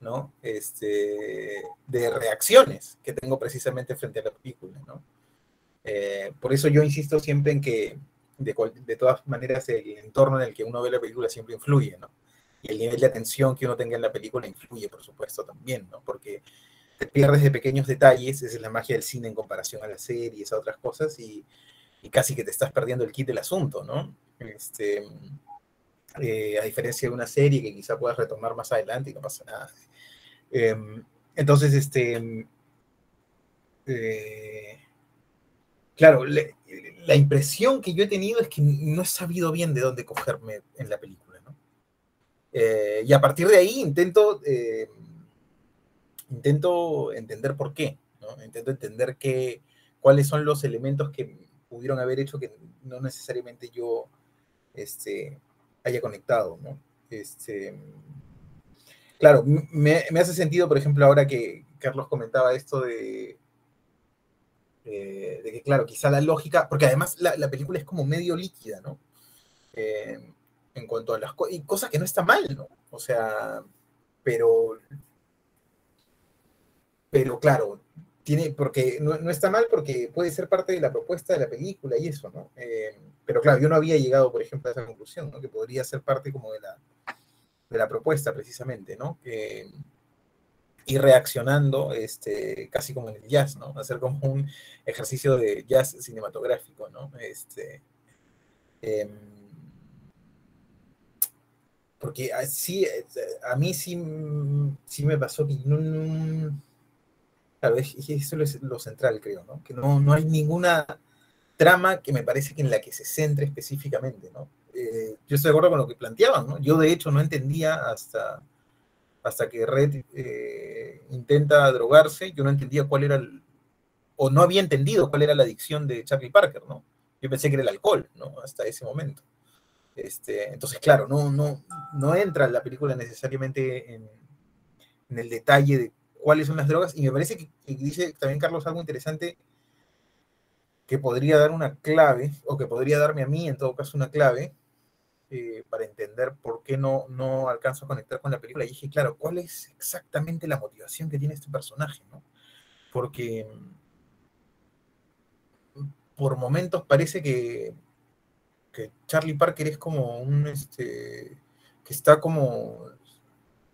¿no? Este, de reacciones que tengo precisamente frente a la película, ¿no? Eh, por eso yo insisto siempre en que, de, de todas maneras, el entorno en el que uno ve la película siempre influye, ¿no? Y el nivel de atención que uno tenga en la película influye, por supuesto, también, ¿no? Porque te pierdes de pequeños detalles, esa es la magia del cine en comparación a las series, a otras cosas, y, casi que te estás perdiendo el kit del asunto, ¿no? Este, eh, a diferencia de una serie que quizá puedas retomar más adelante y no pasa nada. Em, entonces, este, eh, claro, la impresión que yo he tenido es que no he sabido bien de dónde cogerme en la película. Eh, y a partir de ahí intento, eh, intento entender por qué, ¿no? Intento entender qué, cuáles son los elementos que pudieron haber hecho que no necesariamente yo este, haya conectado, ¿no? Este, claro, me, me hace sentido, por ejemplo, ahora que Carlos comentaba esto de, eh, de que, claro, quizá la lógica, porque además la, la película es como medio líquida, ¿no? En cuanto a las cosas, y cosas que no está mal, ¿no? O sea, pero, pero claro, tiene, porque no, no está mal porque puede ser parte de la propuesta de la película y eso, ¿no? Eh, pero claro, yo no había llegado, por ejemplo, a esa conclusión, ¿no? Que podría ser parte como de la, de la propuesta precisamente, ¿no? Que, y reaccionando este, casi como en el jazz, ¿no? Hacer como un ejercicio de jazz cinematográfico, ¿no? Este, em, porque así, eh, a mí sí, mm, sí me pasó que claro, es- es- eso es lo central, creo, ¿no? Que no, no hay ninguna trama que me parece que en la que se centre específicamente, ¿no? Eh, yo estoy de acuerdo con lo que planteaban, ¿no? Yo de hecho no entendía hasta, hasta que Red eh, intenta drogarse, yo no entendía cuál era el, o no había entendido cuál era la adicción de Charlie Parker, ¿no? Yo pensé que era el alcohol, ¿no? Hasta ese momento. Este, entonces, claro, no, no, no entra la película necesariamente en, el detalle de cuáles son las drogas, y me parece que, que dice también Carlos algo interesante que podría dar una clave, o que podría darme a mí en todo caso una clave, eh, para entender por qué no, no alcanzo a conectar con la película. Y dije, claro, ¿cuál es exactamente la motivación que tiene este personaje? ¿no? Porque mm, por momentos parece que, que Charlie Parker es como un, este, que está como,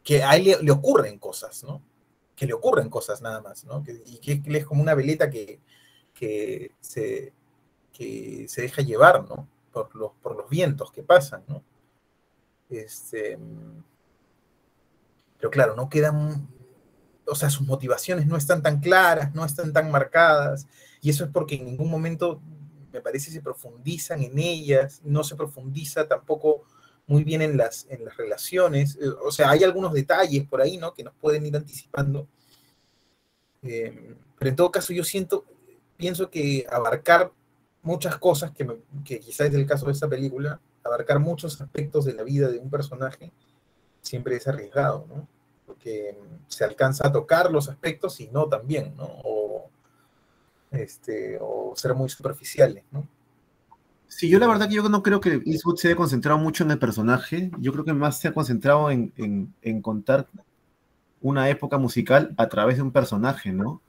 que a él le, le ocurren cosas, ¿no? Que le ocurren cosas nada más, ¿no? Y que él es como una veleta que, que, se, que se deja llevar, ¿no? Por los, por los vientos que pasan, ¿no? Este, pero claro, no quedan, o sea, sus motivaciones no están tan claras, no están tan marcadas, y eso es porque en ningún momento, me parece, se profundizan en ellas, no se profundiza tampoco muy bien en las, en las relaciones, eh, o sea, hay algunos detalles por ahí, ¿no? Que nos pueden ir anticipando. Eh, pero en todo caso, yo siento, pienso que abarcar muchas cosas, que, me, que quizás es el caso de esta película, abarcar muchos aspectos de la vida de un personaje, siempre es arriesgado, ¿no? Porque se alcanza a tocar los aspectos y no también, ¿no? Este, o ser muy superficiales, ¿no? Sí, yo la verdad que yo no creo que Eastwood se haya concentrado mucho en el personaje, yo creo que más se ha concentrado en, en, en contar una época musical a través de un personaje, ¿no?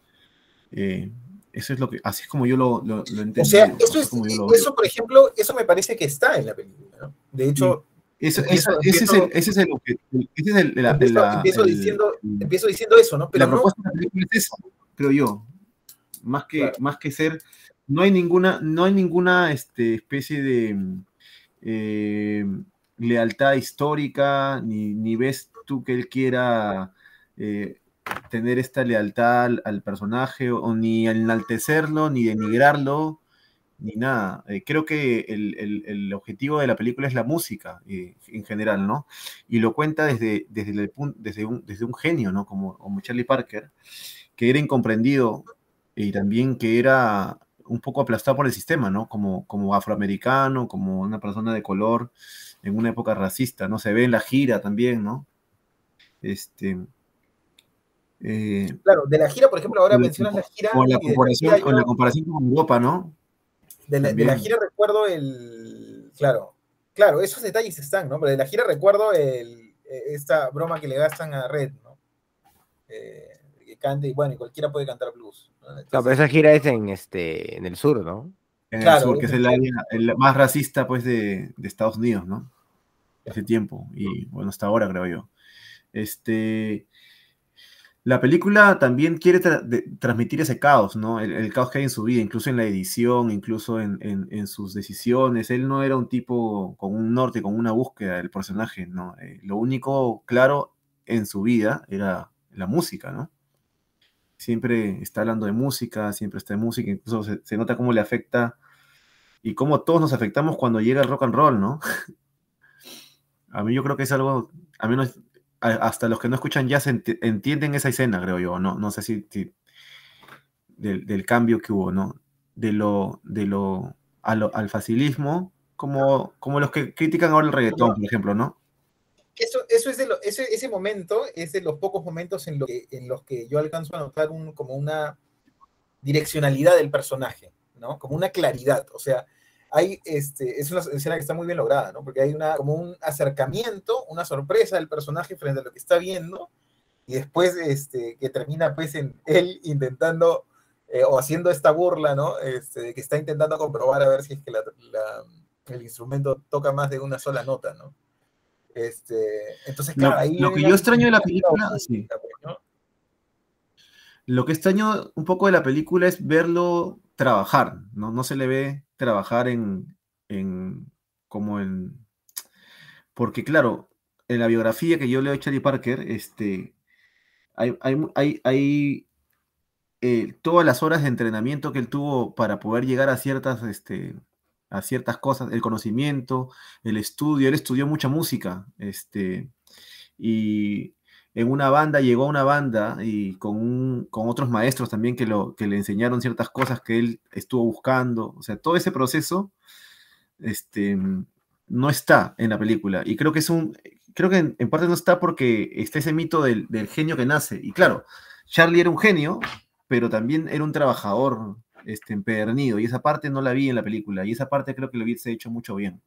Eh, eso es lo que, así es como yo lo, lo, lo entiendo. O sea, eso, es, eso, por ejemplo, eso me parece que está en la película, ¿no? De hecho... Eso, eso, ese, es el, ese es el ese es el, la, empiezo, la, empiezo, el, diciendo, empiezo diciendo eso, ¿no? Pero la propuesta no, de la película es eso, creo yo. Más que, claro. más que ser, no hay ninguna, no hay ninguna este, especie de eh, lealtad histórica, ni, ni ves tú que él quiera eh, tener esta lealtad al, al, personaje o ni enaltecerlo, ni denigrarlo, ni nada. Eh, creo que el, el, el, objetivo de la película es la música eh, en general, ¿no? Y lo cuenta desde, desde, el, desde, un, desde un genio, ¿no? Como, como Charlie Parker, que era incomprendido y también que era un poco aplastado por el sistema, ¿no? Como, como afroamericano, como una persona de color en una época racista, ¿no? Se ve en la gira también, ¿no? Este, eh, claro, de la gira, por ejemplo, ahora mencionas la gira. Con la comparación, la, comparación con Europa, ¿no? De la, de la, gira recuerdo el. Claro, claro, esos detalles están, ¿no? Pero de la gira recuerdo el, esta broma que le gastan a Red, ¿no? Eh, que cante, y bueno, y cualquiera puede cantar blues. ¿No? Entonces, no, pero esa gira es en, este, en el sur, ¿no? En claro, el sur, que es el área el más racista, pues, de, de Estados Unidos, ¿no? Ese tiempo, y bueno, hasta ahora, creo yo. Este. La película también quiere tra de, transmitir ese caos, ¿no? El, el, caos que hay en su vida, incluso en la edición, incluso en, en, en, sus decisiones. Él no era un tipo con un norte, con una búsqueda del personaje, ¿no? Eh, lo único claro en su vida era la música, ¿no? Siempre está hablando de música, siempre está de música, incluso se, se nota cómo le afecta y cómo todos nos afectamos cuando llega el rock and roll, ¿no? a mí yo creo que es algo, a menos hasta los que no escuchan ya se ent entienden esa escena, creo yo, no, no sé si, si del, del, cambio que hubo, ¿no? De lo, de lo, a lo, al facilismo, como, como los que critican ahora el reggaetón, por ejemplo, ¿no? Eso, eso es de lo, ese, momento es de los pocos momentos en, que, en los que yo alcanzo a notar un, como una direccionalidad del personaje, ¿no? Como una claridad, o sea, hay, este, es una escena que está muy bien lograda, ¿no? Porque hay una, como un acercamiento, una sorpresa del personaje frente a lo que está viendo, y después este, que termina pues en él intentando eh, o haciendo esta burla, ¿no? Este, que está intentando comprobar a ver si es que la, el instrumento toca más de una sola nota, ¿no? Este, entonces, claro, lo, ahí... Lo que yo extraño de la película, sí. ¿no? Lo que extraño un poco de la película es verlo trabajar, ¿no? No se le ve trabajar en, en como en... Porque claro, en la biografía que yo leo de Charlie Parker, este, hay, hay, hay, hay eh, todas las horas de entrenamiento que él tuvo para poder llegar a ciertas, este, a ciertas cosas, el conocimiento, el estudio, él estudió mucha música, este, y en una banda, llegó a una banda y con, con otros maestros también que, lo, que le enseñaron ciertas cosas que él estuvo buscando. O sea, todo ese proceso este, no está en la película. Y creo que es un, creo que en, parte no está porque está ese mito del, genio que nace. Y claro, Charlie era un genio, pero también era un trabajador este, empedernido. Y esa parte no la vi en la película. Y esa parte creo que lo hubiese hecho mucho bien.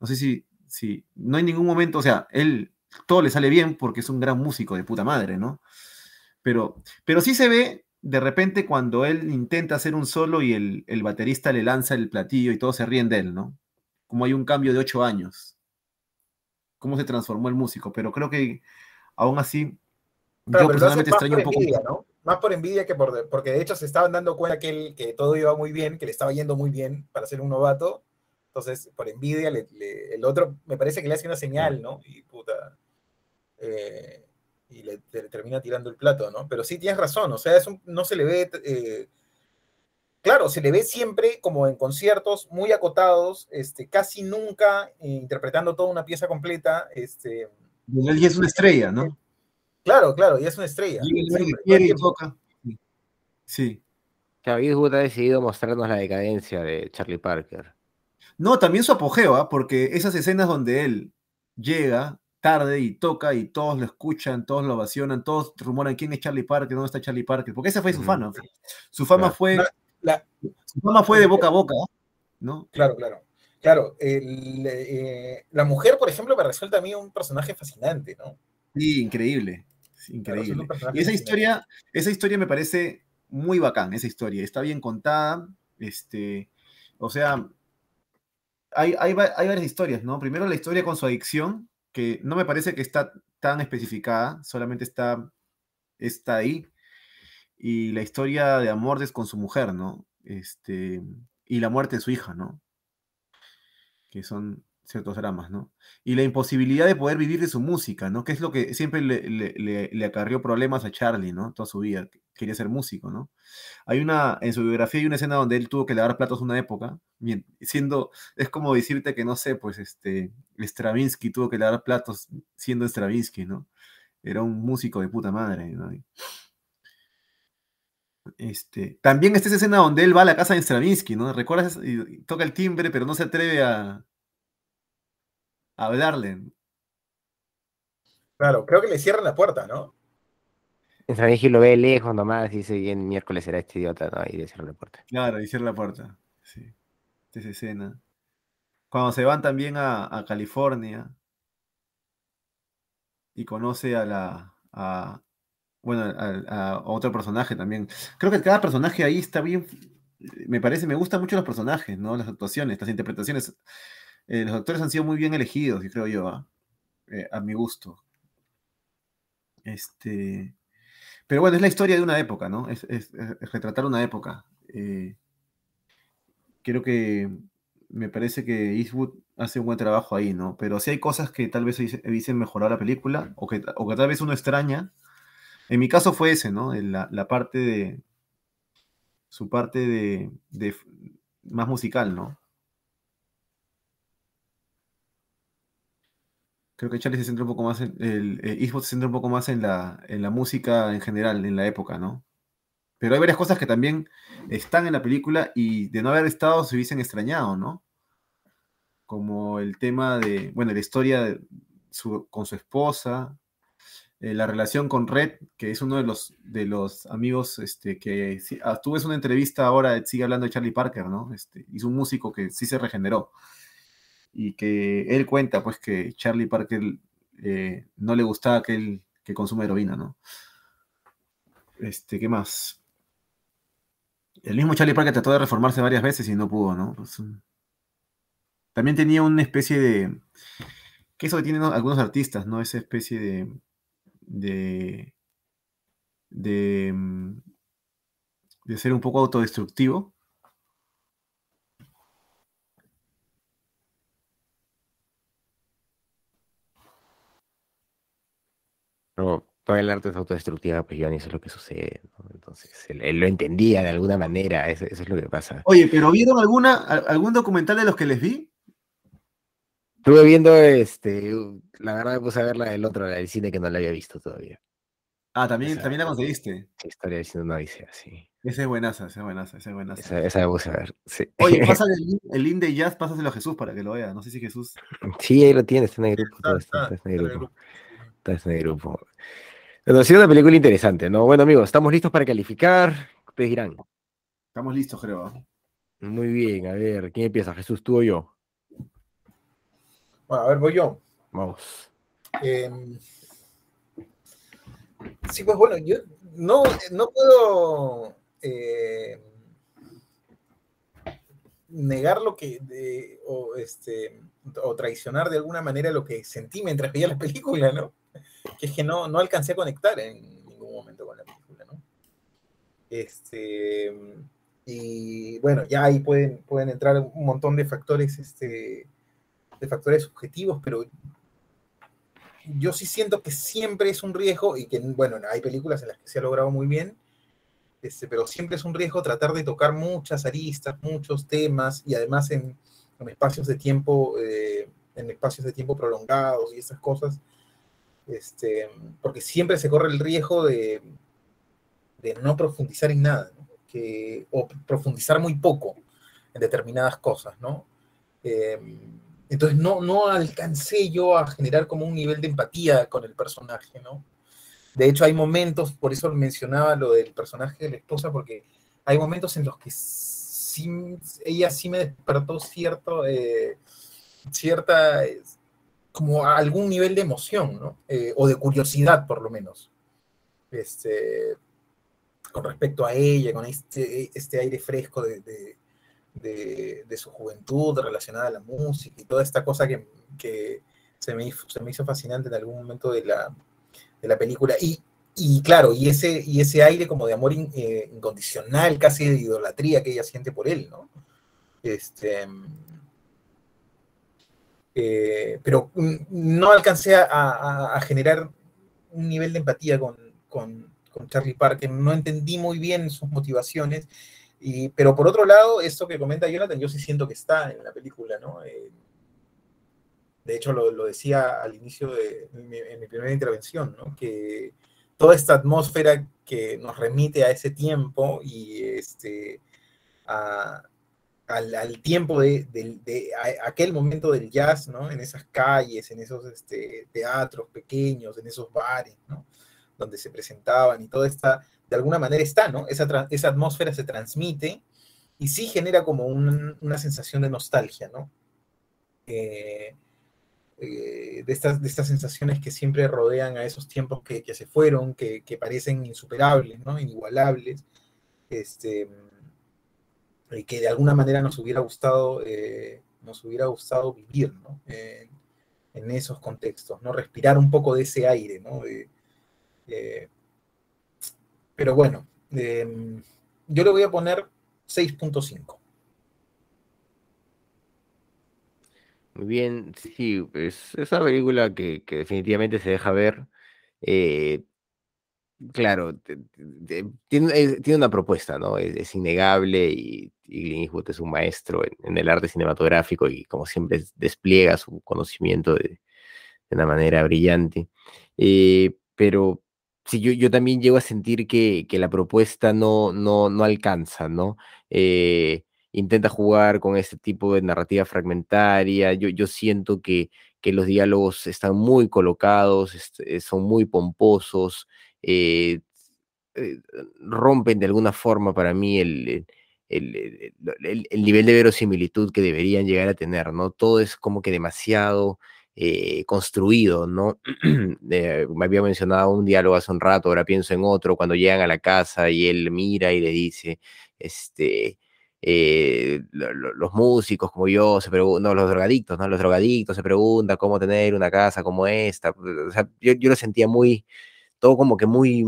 No sé si, si, no hay ningún momento, o sea, él, todo le sale bien porque es un gran músico de puta madre, ¿no? Pero, pero sí se ve de repente cuando él intenta hacer un solo y el, el baterista le lanza el platillo y todos se ríen de él, ¿no? Como hay un cambio de ocho años cómo se transformó el músico, pero creo que aún así, yo personalmente extraño un poco. ¿no? Más por envidia que por. Porque de hecho se estaban dando cuenta que, que todo iba muy bien, que le estaba yendo muy bien para ser un novato. Entonces, por envidia, el otro me parece que le hace una señal, ¿no? Y puta. Eh, y le, termina tirando el plato, ¿no? Pero sí tienes razón, o sea, no se le ve. Eh, claro, se le ve siempre como en conciertos muy acotados, este, casi nunca eh, interpretando toda una pieza completa. Este, y es una estrella, ¿no? Claro, claro, y es una estrella. Y, toca. Sí. David Wood ha decidido mostrarnos la decadencia de Charlie Parker. No, también su apogeo, ¿ah? porque esas escenas donde él llega tarde y toca y todos lo escuchan, todos lo ovacionan, todos rumoran quién es Charlie Parker, dónde está Charlie Parker, porque esa fue su fama. Su fama fue la, Su fama fue de boca a boca, ¿no? Claro, claro. Claro, eh, la mujer, por ejemplo, me resulta a mí un personaje fascinante, ¿no? Sí, increíble. Increíble. y esa historia, esa historia me parece muy bacán, esa historia. Está bien contada. Este, o sea, hay, hay, hay varias historias, ¿no? Primero la historia con su adicción, que no me parece que está tan especificada, solamente está, está ahí y la historia de amor con su mujer, ¿no? Este, y la muerte de su hija, ¿no? Que son ciertos dramas, ¿no? Y la imposibilidad de poder vivir de su música, ¿no? Que es lo que siempre le, le, acarrió problemas a Charlie, ¿no? Toda su vida, quería ser músico, ¿no? Hay una, en su biografía hay una escena donde él tuvo que lavar platos una época, siendo, es como decirte que, no sé, pues, este, Stravinsky tuvo que lavar platos siendo Stravinsky, ¿no? Era un músico de puta madre, ¿no? Este, también está esa escena donde él va a la casa de Stravinsky, ¿no? ¿Recuerdas? Toca el timbre, pero no se atreve a hablarle. Claro, creo que le cierran la puerta, ¿no? Stravinsky lo ve lejos nomás y dice, bien, miércoles será este idiota, ¿no? Y le cierran la puerta. Claro, y cierra la puerta, sí. Esa escena. Cuando se van también a, a California y conoce a la, a, bueno, a, otro personaje también. Creo que cada personaje ahí está bien, me parece, me gustan mucho los personajes, ¿no? Las actuaciones, las interpretaciones. Eh, los actores han sido muy bien elegidos, creo yo, ¿ah? eh, a mi gusto. Este, pero bueno, es la historia de una época, ¿no? Es, retratar una época. Eh, creo que me parece que Eastwood hace un buen trabajo ahí, ¿no? Pero sí hay cosas que tal vez dicen mejorar la película o que, o que tal vez uno extraña en mi caso fue ese, ¿no? La, parte de. Su parte de, más musical, ¿no? Creo que Charlie se centra un poco más en. El, eh, se centra un poco más en la, en la música en general, en la época, ¿no? Pero hay varias cosas que también están en la película y de no haber estado se hubiesen extrañado, ¿no? Como el tema de, bueno, la historia con su esposa, eh, la relación con Red, que es uno de los, de los amigos este, que ah, tú ves una entrevista ahora, sigue hablando de Charlie Parker, ¿no? Este, hizo un músico que sí se regeneró y que él cuenta pues que Charlie Parker eh, no le gustaba que él que consume heroína, ¿no? Este, ¿qué más? El mismo Charlie Parker trató de reformarse varias veces y no pudo, ¿no? Pues, también tenía una especie de, que eso que tienen algunos artistas, ¿no? Esa especie de, de, de, mm, de ser un poco autodestructivo. No, todo el arte es autodestructiva, pues Johnny, eso es lo que sucede. Entonces, él, lo entendía de alguna manera, eso, es lo que pasa. Oye, pero ¿vieron alguna, algún documental de los que les vi? Estuve viendo, este, la verdad me puse a ver la del otro, la del cine que no la había visto todavía. Ah, también, Esa- también la conseguiste. Historia de Siendo una Odisea, sí. Esa es buenaza, esa es buenaza, esa es buenaza. Esa, esa me puse a ver. Sí. Oye, pásale el link, el link de Jazz, pásaselo a Jesús para que lo vea. No sé si Jesús. Sí, ahí lo tienes, está en el grupo. Está en el grupo. Está en el grupo. Bueno, ha sido una película interesante, ¿no? Bueno, amigos, estamos listos para calificar. Ustedes dirán. Estamos listos, creo. Muy bien, a ver, ¿quién empieza? ¿Jesús, tú o yo? Bueno, a ver, voy yo. Vamos. Em, sí, pues bueno, yo no, no puedo eh, negar lo que, de- o, este, o traicionar de alguna manera lo que sentí mientras veía la película, ¿no? Que es que no, no alcancé a conectar en ningún momento con la película, ¿no? Este, y bueno, ya ahí pueden, pueden entrar un montón de factores, este, de factores subjetivos, pero yo sí siento que siempre es un riesgo y que, bueno, hay películas en las que se ha logrado muy bien, este, pero siempre es un riesgo tratar de tocar muchas aristas, muchos temas y además en, en espacios de tiempo, eh, en espacios de tiempo prolongados y esas cosas, este, porque siempre se corre el riesgo de, de no profundizar en nada, ¿no? que, o profundizar muy poco en determinadas cosas, ¿no? Eh, entonces no, no alcancé yo a generar como un nivel de empatía con el personaje, ¿no? De hecho hay momentos, por eso mencionaba lo del personaje de la esposa, porque hay momentos en los que sí, ella sí me despertó cierto, eh, cierta, como algún nivel de emoción, ¿no? Eh, o de curiosidad, por lo menos. Este, con respecto a ella, con este, este aire fresco de, de, de, de su juventud relacionada a la música y toda esta cosa que, que se, me, hizo- se me hizo fascinante en algún momento de la, la película. Y, y claro, y ese, y ese aire como de amor in- eh, incondicional, casi de idolatría que ella siente por él, ¿no? Este, eh, pero mm, no alcancé a, generar un nivel de empatía con, con, Charlie Parker, no entendí muy bien sus motivaciones, pero por otro lado, esto que comenta Jonathan, yo sí siento que está en la película, ¿no? Eh, de hecho, lo, lo decía al inicio de mi, en mi primera intervención, ¿no? Que toda esta atmósfera que nos remite a ese tiempo y este, a, al, al, tiempo de, de, de aquel momento del jazz, ¿no? En esas calles, en esos este, teatros pequeños, en esos bares, ¿no? Donde se presentaban y toda esta, de alguna manera está, ¿no? Esa, esa atmósfera se transmite y sí genera como un, una sensación de nostalgia, ¿no? Eh, eh, de, estas, de estas sensaciones que siempre rodean a esos tiempos que, que se fueron, que, que, parecen insuperables, ¿no? Inigualables, este, y que de alguna manera nos hubiera gustado, eh, nos hubiera gustado vivir, ¿no? Eh, en esos contextos, ¿no? Respirar un poco de ese aire, ¿no? De, pero bueno, em, yo le voy a poner 6.5. Muy bien, sí, es, es una película que, que, definitivamente se deja ver. Eh, claro, tiene, eh, tiene, una propuesta, ¿no? Es, innegable y, y Clint es un maestro en, en, el arte cinematográfico y como siempre despliega su conocimiento de, de una manera brillante. Eh, pero sí, yo, yo también llego a sentir que, que la propuesta no, no, no alcanza, ¿no? Eh, intenta jugar con este tipo de narrativa fragmentaria. Yo, yo siento que, que los diálogos están muy colocados, este, son muy pomposos, eh, eh, rompen de alguna forma para mí el, el, el, el, nivel de verosimilitud que deberían llegar a tener, ¿no? Todo es como que demasiado eh, construido, ¿no? me había mencionado un diálogo hace un rato, ahora pienso en otro, cuando llegan a la casa y él mira y le dice, este, lo, lo, los músicos como yo se no, los drogadictos, ¿no? Los drogadictos se preguntan cómo tener una casa como esta. Yo, yo lo sentía muy, todo como que muy,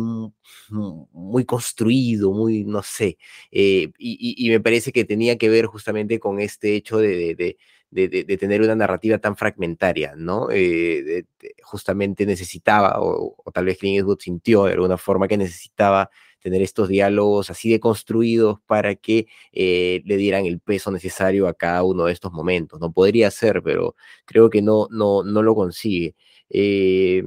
muy construido, muy, no sé. Eh, y, me parece que tenía que ver justamente con este hecho de, de, de, tener una narrativa tan fragmentaria, ¿no? Eh, justamente necesitaba, o, o, tal vez Clint Eastwood sintió de alguna forma que necesitaba tener estos diálogos así de construidos para que eh, le dieran el peso necesario a cada uno de estos momentos. No podría ser, pero creo que no, no, no lo consigue. Eh,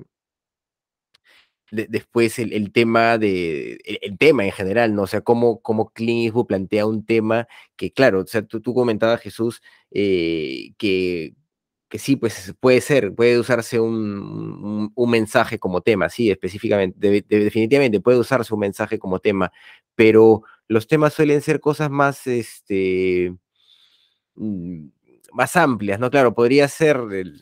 después el, tema de, el, tema en general, ¿no? O sea, cómo, cómo Clint plantea un tema que, claro, o sea, tú, tú comentabas, Jesús, eh, que, que sí, pues puede ser, puede usarse un, un, mensaje como tema, sí, específicamente, definitivamente puede usarse un mensaje como tema, pero los temas suelen ser cosas más, este, mm, más amplias, ¿no? Claro, podría ser, el,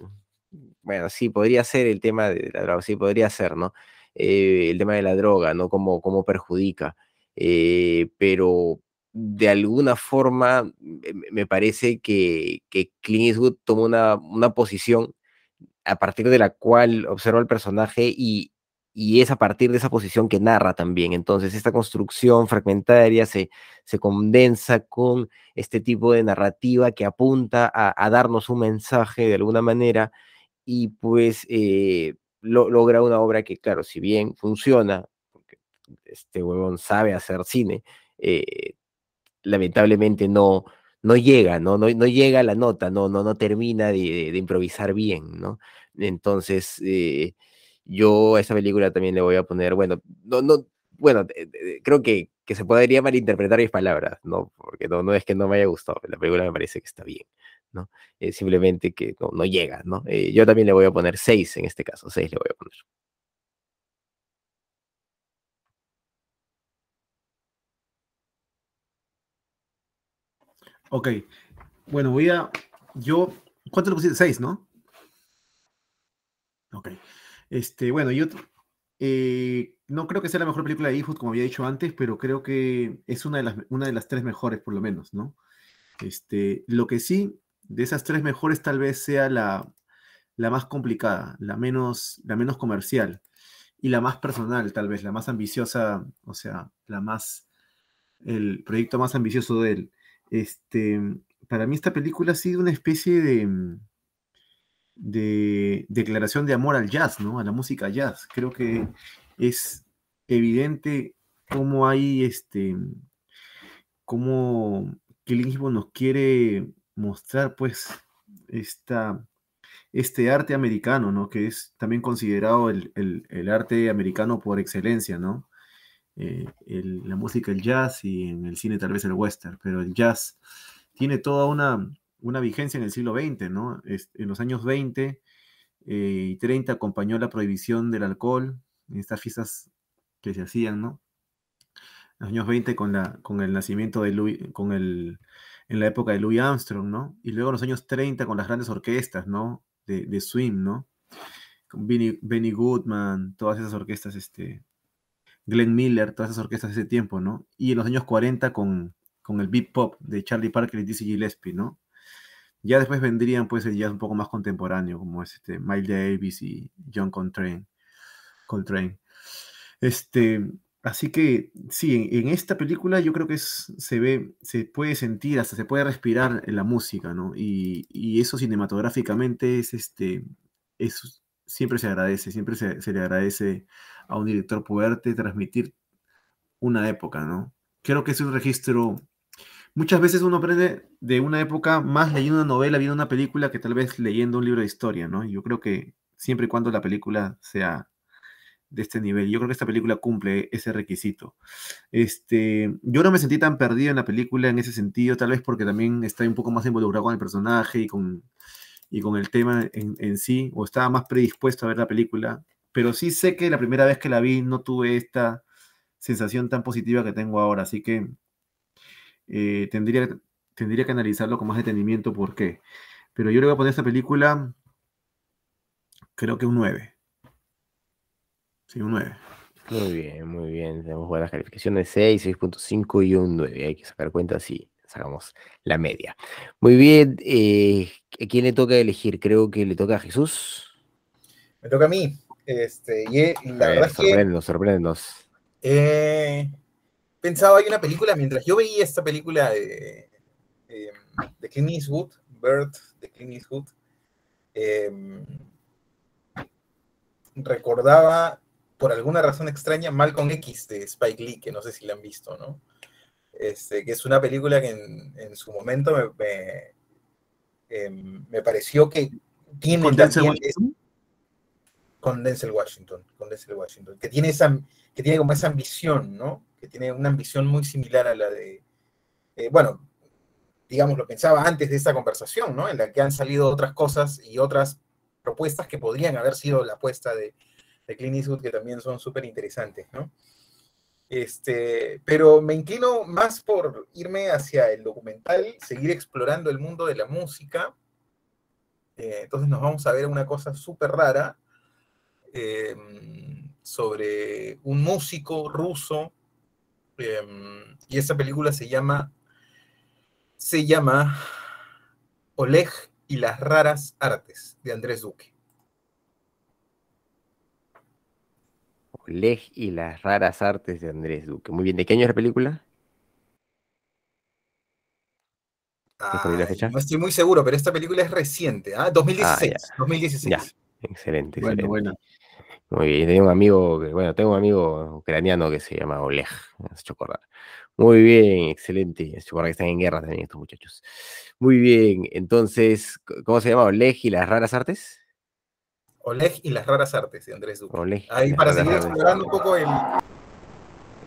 bueno, sí, podría ser el tema de la droga, sí, podría ser, ¿no? Eh, el tema de la droga, ¿no? Cómo, cómo perjudica, eh, pero de alguna forma me parece que, que Clint Eastwood toma una, una posición a partir de la cual observa el personaje y, y es a partir de esa posición que narra también. Entonces, esta construcción fragmentaria se, se condensa con este tipo de narrativa que apunta a, darnos un mensaje de alguna manera y pues eh, logra una obra que, claro, si bien funciona, porque este huevón sabe hacer cine, eh, lamentablemente no, no llega, ¿no? No, no llega a la nota, no, no, no termina de, improvisar bien, ¿no? Entonces, eh, yo a esa película también le voy a poner, bueno, no, no, bueno, creo que, que se podría malinterpretar mis palabras, ¿no? Porque no, no es que no me haya gustado, la película me parece que está bien, ¿no? Eh, simplemente que no, llega, ¿no? Eh, yo también le voy a poner 6 en este caso, 6 le voy a poner. Ok, bueno, voy a, yo, ¿cuánto le pusiste? 6, ¿no? Ok. Este, bueno, yo eh, no creo que sea la mejor película de Eastwood, como había dicho antes, pero creo que es una de las, una de las tres mejores, por lo menos, ¿no? Este, lo que sí, de esas tres mejores, tal vez sea la, la más complicada, la menos, la menos comercial y la más personal, tal vez, la más ambiciosa, o sea, la más, el proyecto más ambicioso de él. Este, para mí esta película ha sido una especie de, de declaración de amor al jazz, ¿no? A la música jazz. Creo que es evidente cómo hay este, cómo Clint nos quiere mostrar, pues, esta, este arte americano, ¿no? Que es también considerado el, arte americano por excelencia, ¿no? Eh, la música, el jazz y en el cine tal vez el western, pero el jazz tiene toda una, una vigencia en el siglo XX, ¿no? en los años 20 eh, y 30 acompañó la prohibición del alcohol en estas fiestas que se hacían, ¿no? En los años 20 con, la, con el nacimiento de Louis, con el, en la época de Louis Armstrong, ¿no? Y luego en los años 30 con las grandes orquestas, ¿no? De, de swing, ¿no? Con Benny, Goodman, todas esas orquestas, este, Glenn Miller, todas esas orquestas de ese tiempo, ¿no? Y en los años 40 con, con el beat pop de Charlie Parker y Dizzy Gillespie, ¿no? Ya después vendrían pues el un poco más contemporáneo, como es este Miles Davis y John Coltrane. Coltrane. Este, así que sí, en, esta película yo creo que se ve, se puede sentir, hasta se puede respirar la música, ¿no? Y, eso cinematográficamente es este, es, siempre se agradece, siempre se, se le agradece a un director poderte transmitir una época, ¿no? Creo que es un registro muchas veces uno aprende de una época más leyendo una novela, viendo una película, que tal vez leyendo un libro de historia, ¿no? Yo creo que siempre y cuando la película sea de este nivel, yo creo que esta película cumple ese requisito. Este, yo no me sentí tan perdido en la película en ese sentido, tal vez porque también estoy un poco más involucrado con el personaje y con, y con el tema en, sí, o estaba más predispuesto a ver la película, pero sí sé que la primera vez que la vi no tuve esta sensación tan positiva que tengo ahora, así que eh, tendría, tendría que analizarlo con más detenimiento por qué. Pero yo le voy a poner esta película, creo que un 9. Sí, un 9. Muy bien, muy bien. Tenemos buenas calificaciones, 6, 6.5 y un 9. Hay que sacar cuenta si sacamos la media. Muy bien, eh, ¿a quién le toca elegir? Creo que le toca a Jesús. Me toca a mí. Este, y la verdad sorpréndenos, sorpréndenos. Eh, pensaba, hay una película, mientras yo veía esta película de, em, de Clint Eastwood, Bird de Clint Eastwood, recordaba por alguna razón extraña Malcolm X de Spike Lee, que no sé si la han visto, ¿no? Este, que es una película que en, su momento me, me, em, pareció que tiene... con Denzel Washington, con Denzel Washington, que tiene esa, que tiene como esa ambición, ¿no? Que tiene una ambición muy similar a la de, eh, bueno, digamos, lo pensaba antes de esta conversación, ¿no? En la que han salido otras cosas y otras propuestas que podrían haber sido la apuesta de, de Eastwood, que también son súper interesantes, ¿no? Este, pero me inclino más por irme hacia el documental, seguir explorando el mundo de la música. Eh, entonces nos vamos a ver una cosa súper rara em, sobre un músico ruso. Em, y esa película se llama, se llama Oleg y las raras artes de Andrés Duque. Oleg y las raras artes de Andrés Duque. Muy bien, ¿de qué año es la película? ¿Está la fecha? No estoy muy seguro, pero esta película es reciente, ¿ah? 2016. 2016. Ya, excelente, Bueno, excelente. bueno. Muy bien, tengo un amigo, bueno, tengo un amigo ucraniano que se llama Oleg, acordar. Muy bien, excelente, hecho acordar que están en guerra también estos muchachos. Muy bien, entonces, ¿cómo se llama? Oleg y las raras artes. Oleg y las raras artes de Andrés Duque. Oleg Ahí para seguir explorando un poco el,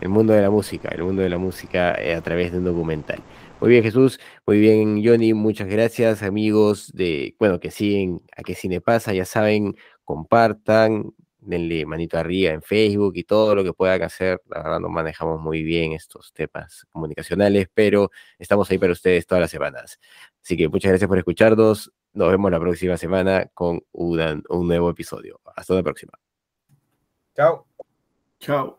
El mundo de la música, el mundo de la música eh, a través de un documental. Muy bien, Jesús, muy bien, Johnny, muchas gracias, amigos de, bueno, que siguen a qué cine pasa, ya saben, compartan, denle manito arriba en Facebook y todo lo que puedan hacer. La verdad, no manejamos muy bien estos temas comunicacionales, pero estamos ahí para ustedes todas las semanas. Así que muchas gracias por escucharnos. Nos vemos la próxima semana con un nuevo episodio. Hasta la próxima. Chao. Chao.